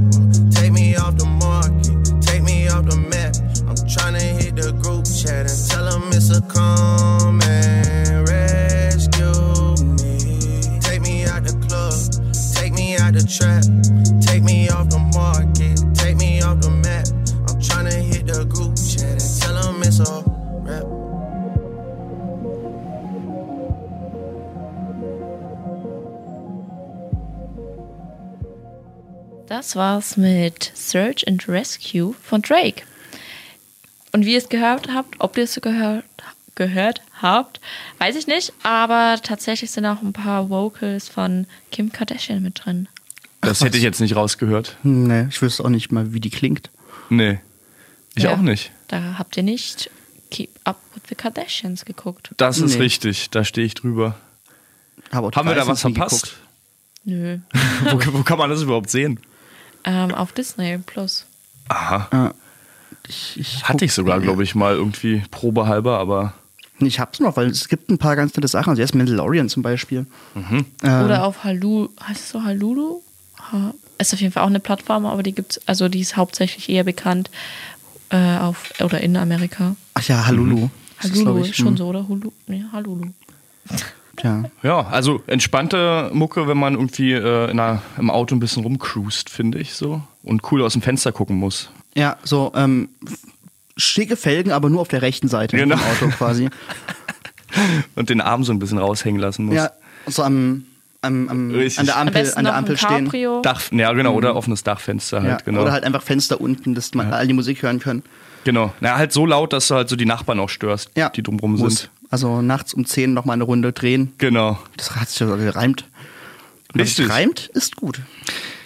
Das war's mit Search and Rescue von Drake. Und wie ihr es gehört habt, ob ihr es gehört, gehört habt, weiß ich nicht, aber tatsächlich sind auch ein paar Vocals von Kim Kardashian mit drin. Das hätte ich jetzt nicht rausgehört. Nee, ich wüsste auch nicht mal, wie die klingt. Nee. Ich Ja. auch nicht. Da habt ihr nicht Keep Up with the Kardashians geguckt. Das ist Nee. richtig, da stehe ich drüber. Aber Haben wir da was verpasst? Nö. wo, wo kann man das überhaupt sehen? Ähm, auf Disney Plus. Aha. Ich, ich Hatte ich sogar, glaube ich, mal irgendwie probehalber, aber. Ich hab's noch, weil es gibt ein paar ganz nette Sachen. Also erst Mandalorian zum Beispiel. Mhm. Ähm, Oder auf Halu, heißt es so Halulu? Ha, ist auf jeden Fall auch eine Plattform, aber die gibt's, also die ist hauptsächlich eher bekannt äh, auf oder in Amerika. Ach ja, Halulu. Ist, Halulu ist schon hm, so, oder? Hulu? Nee, Halulu. Ja. Ja, also entspannte Mucke, wenn man irgendwie äh, in einer, im Auto ein bisschen rumcruist, finde ich so. Und cool aus dem Fenster gucken muss. Ja, so ähm, schicke Felgen, aber nur auf der rechten Seite Genau. vom Auto quasi. Und den Arm so ein bisschen raushängen lassen muss. ja, so am, am, am Richtig. an der Am Ampel, besten an der Ampel stehen. Dach, ja, genau, Mhm. oder offenes Dachfenster halt, Ja, genau. Oder halt einfach Fenster unten, dass man all die Musik hören können. Genau. Na, halt so laut, dass du halt so die Nachbarn auch störst, Ja, die drumrum sind. Also nachts um 10 nochmal eine Runde drehen. Genau. Das hat sich ja gereimt. Und Richtig. reimt, ist gut.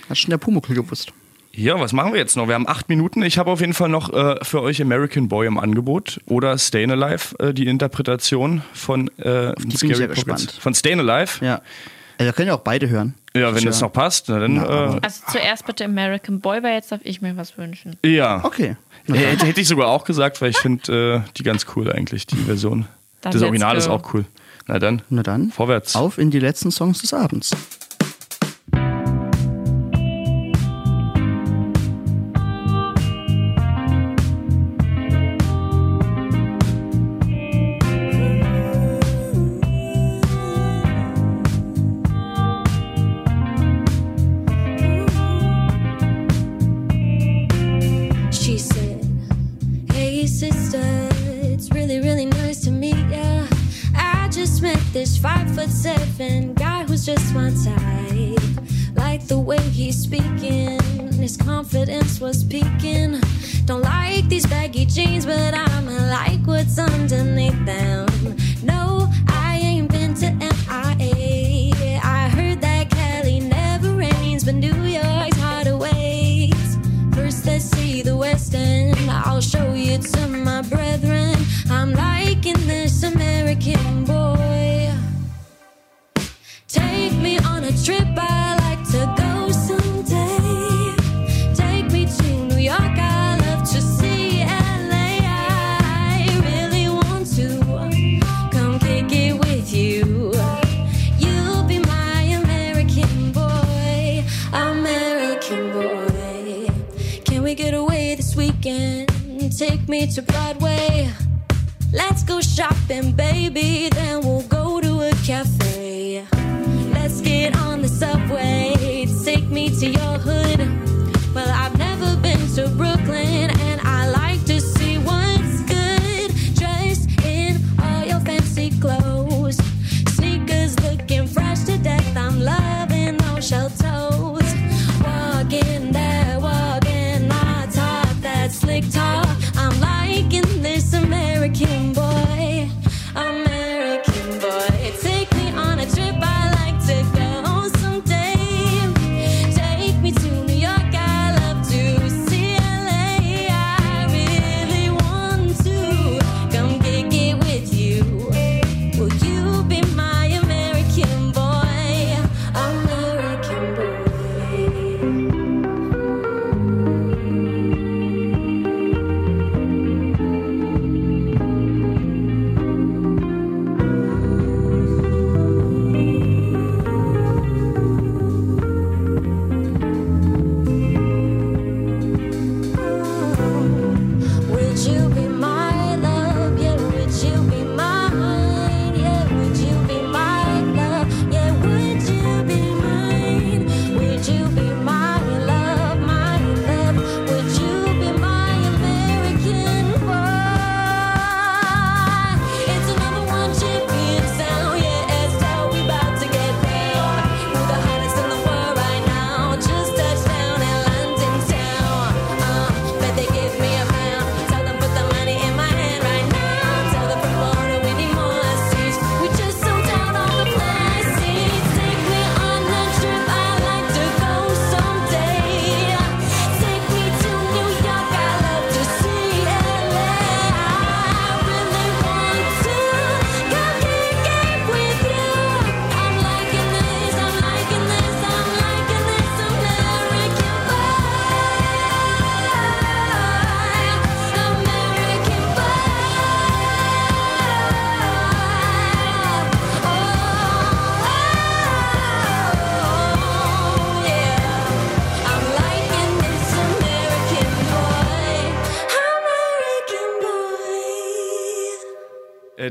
Hat schon der Pumuckl gewusst. Ja, was machen wir jetzt noch? Wir haben acht Minuten. Ich habe auf jeden Fall noch äh, für euch American Boy im Angebot oder Stayin' Alive, äh, die Interpretation von äh, die bin ich Scary sehr Pockets. gespannt. Von Stayin' Alive. Ja. Ja, da können ja auch beide hören. Ja, wenn es noch passt, na dann. Na, aber- äh, Also zuerst bitte American Boy, weil jetzt darf ich mir was wünschen. ja. Okay. Äh, hätte, hätte ich sogar auch gesagt, weil ich finde äh, die ganz cool eigentlich, die Version. Das Original ist auch cool. Na dann, Na dann, vorwärts. auf in die letzten Songs des Abends. Take me on a trip I like to go someday. Take me to New York. I love to see LA. I really want to come kick it with you. You'll be my American boy, American boy. Can we get away this weekend? Take me to Broadway. Let's go shopping, baby. Then we'll go to a cafe. To your hood.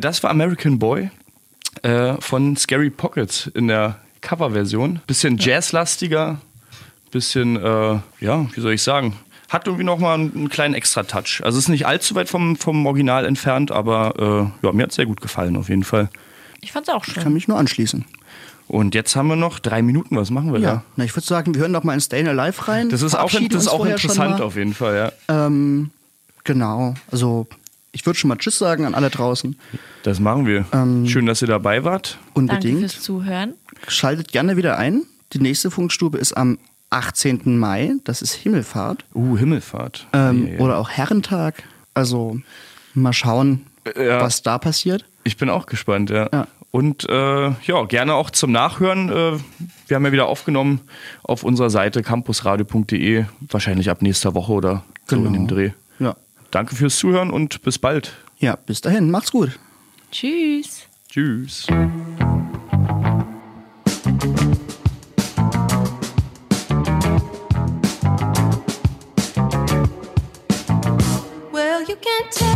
Das war American Boy äh, von Scary Pockets in der Coverversion. Bisschen jazzlastiger, bisschen, äh, ja, wie soll ich sagen, hat irgendwie nochmal einen, einen kleinen Extra-Touch. Also ist nicht allzu weit vom, vom Original entfernt, aber äh, ja, mir hat es sehr gut gefallen auf jeden Fall. Ich fand's auch Ich kann schön. mich nur anschließen. Und jetzt haben wir noch drei Minuten, was machen wir Ja, da? na, ich würde sagen, wir hören noch mal in Staying Alive rein. Das ist auch, das ist auch interessant auf jeden Fall, ja. Ähm, genau, also ich würde schon mal Tschüss sagen an alle draußen. Das machen wir. Ähm, Schön, dass ihr dabei wart. Danke Unbedingt. fürs Zuhören. Schaltet gerne wieder ein. Die nächste Funkstube ist am 18. Mai. Das ist Himmelfahrt. Uh, Himmelfahrt. Ähm, Ja, ja. Oder auch Herrentag. Also mal schauen, Ja. was da passiert. Ich bin auch gespannt, ja. Ja. Und äh, ja, gerne auch zum Nachhören. Äh, wir haben ja wieder aufgenommen auf unserer Seite campusradio.de, wahrscheinlich ab nächster Woche oder so in Genau. dem Dreh. Ja. Danke fürs Zuhören und bis bald. Ja, bis dahin. Macht's gut. Tschüss. Tschüss. Well, you can tell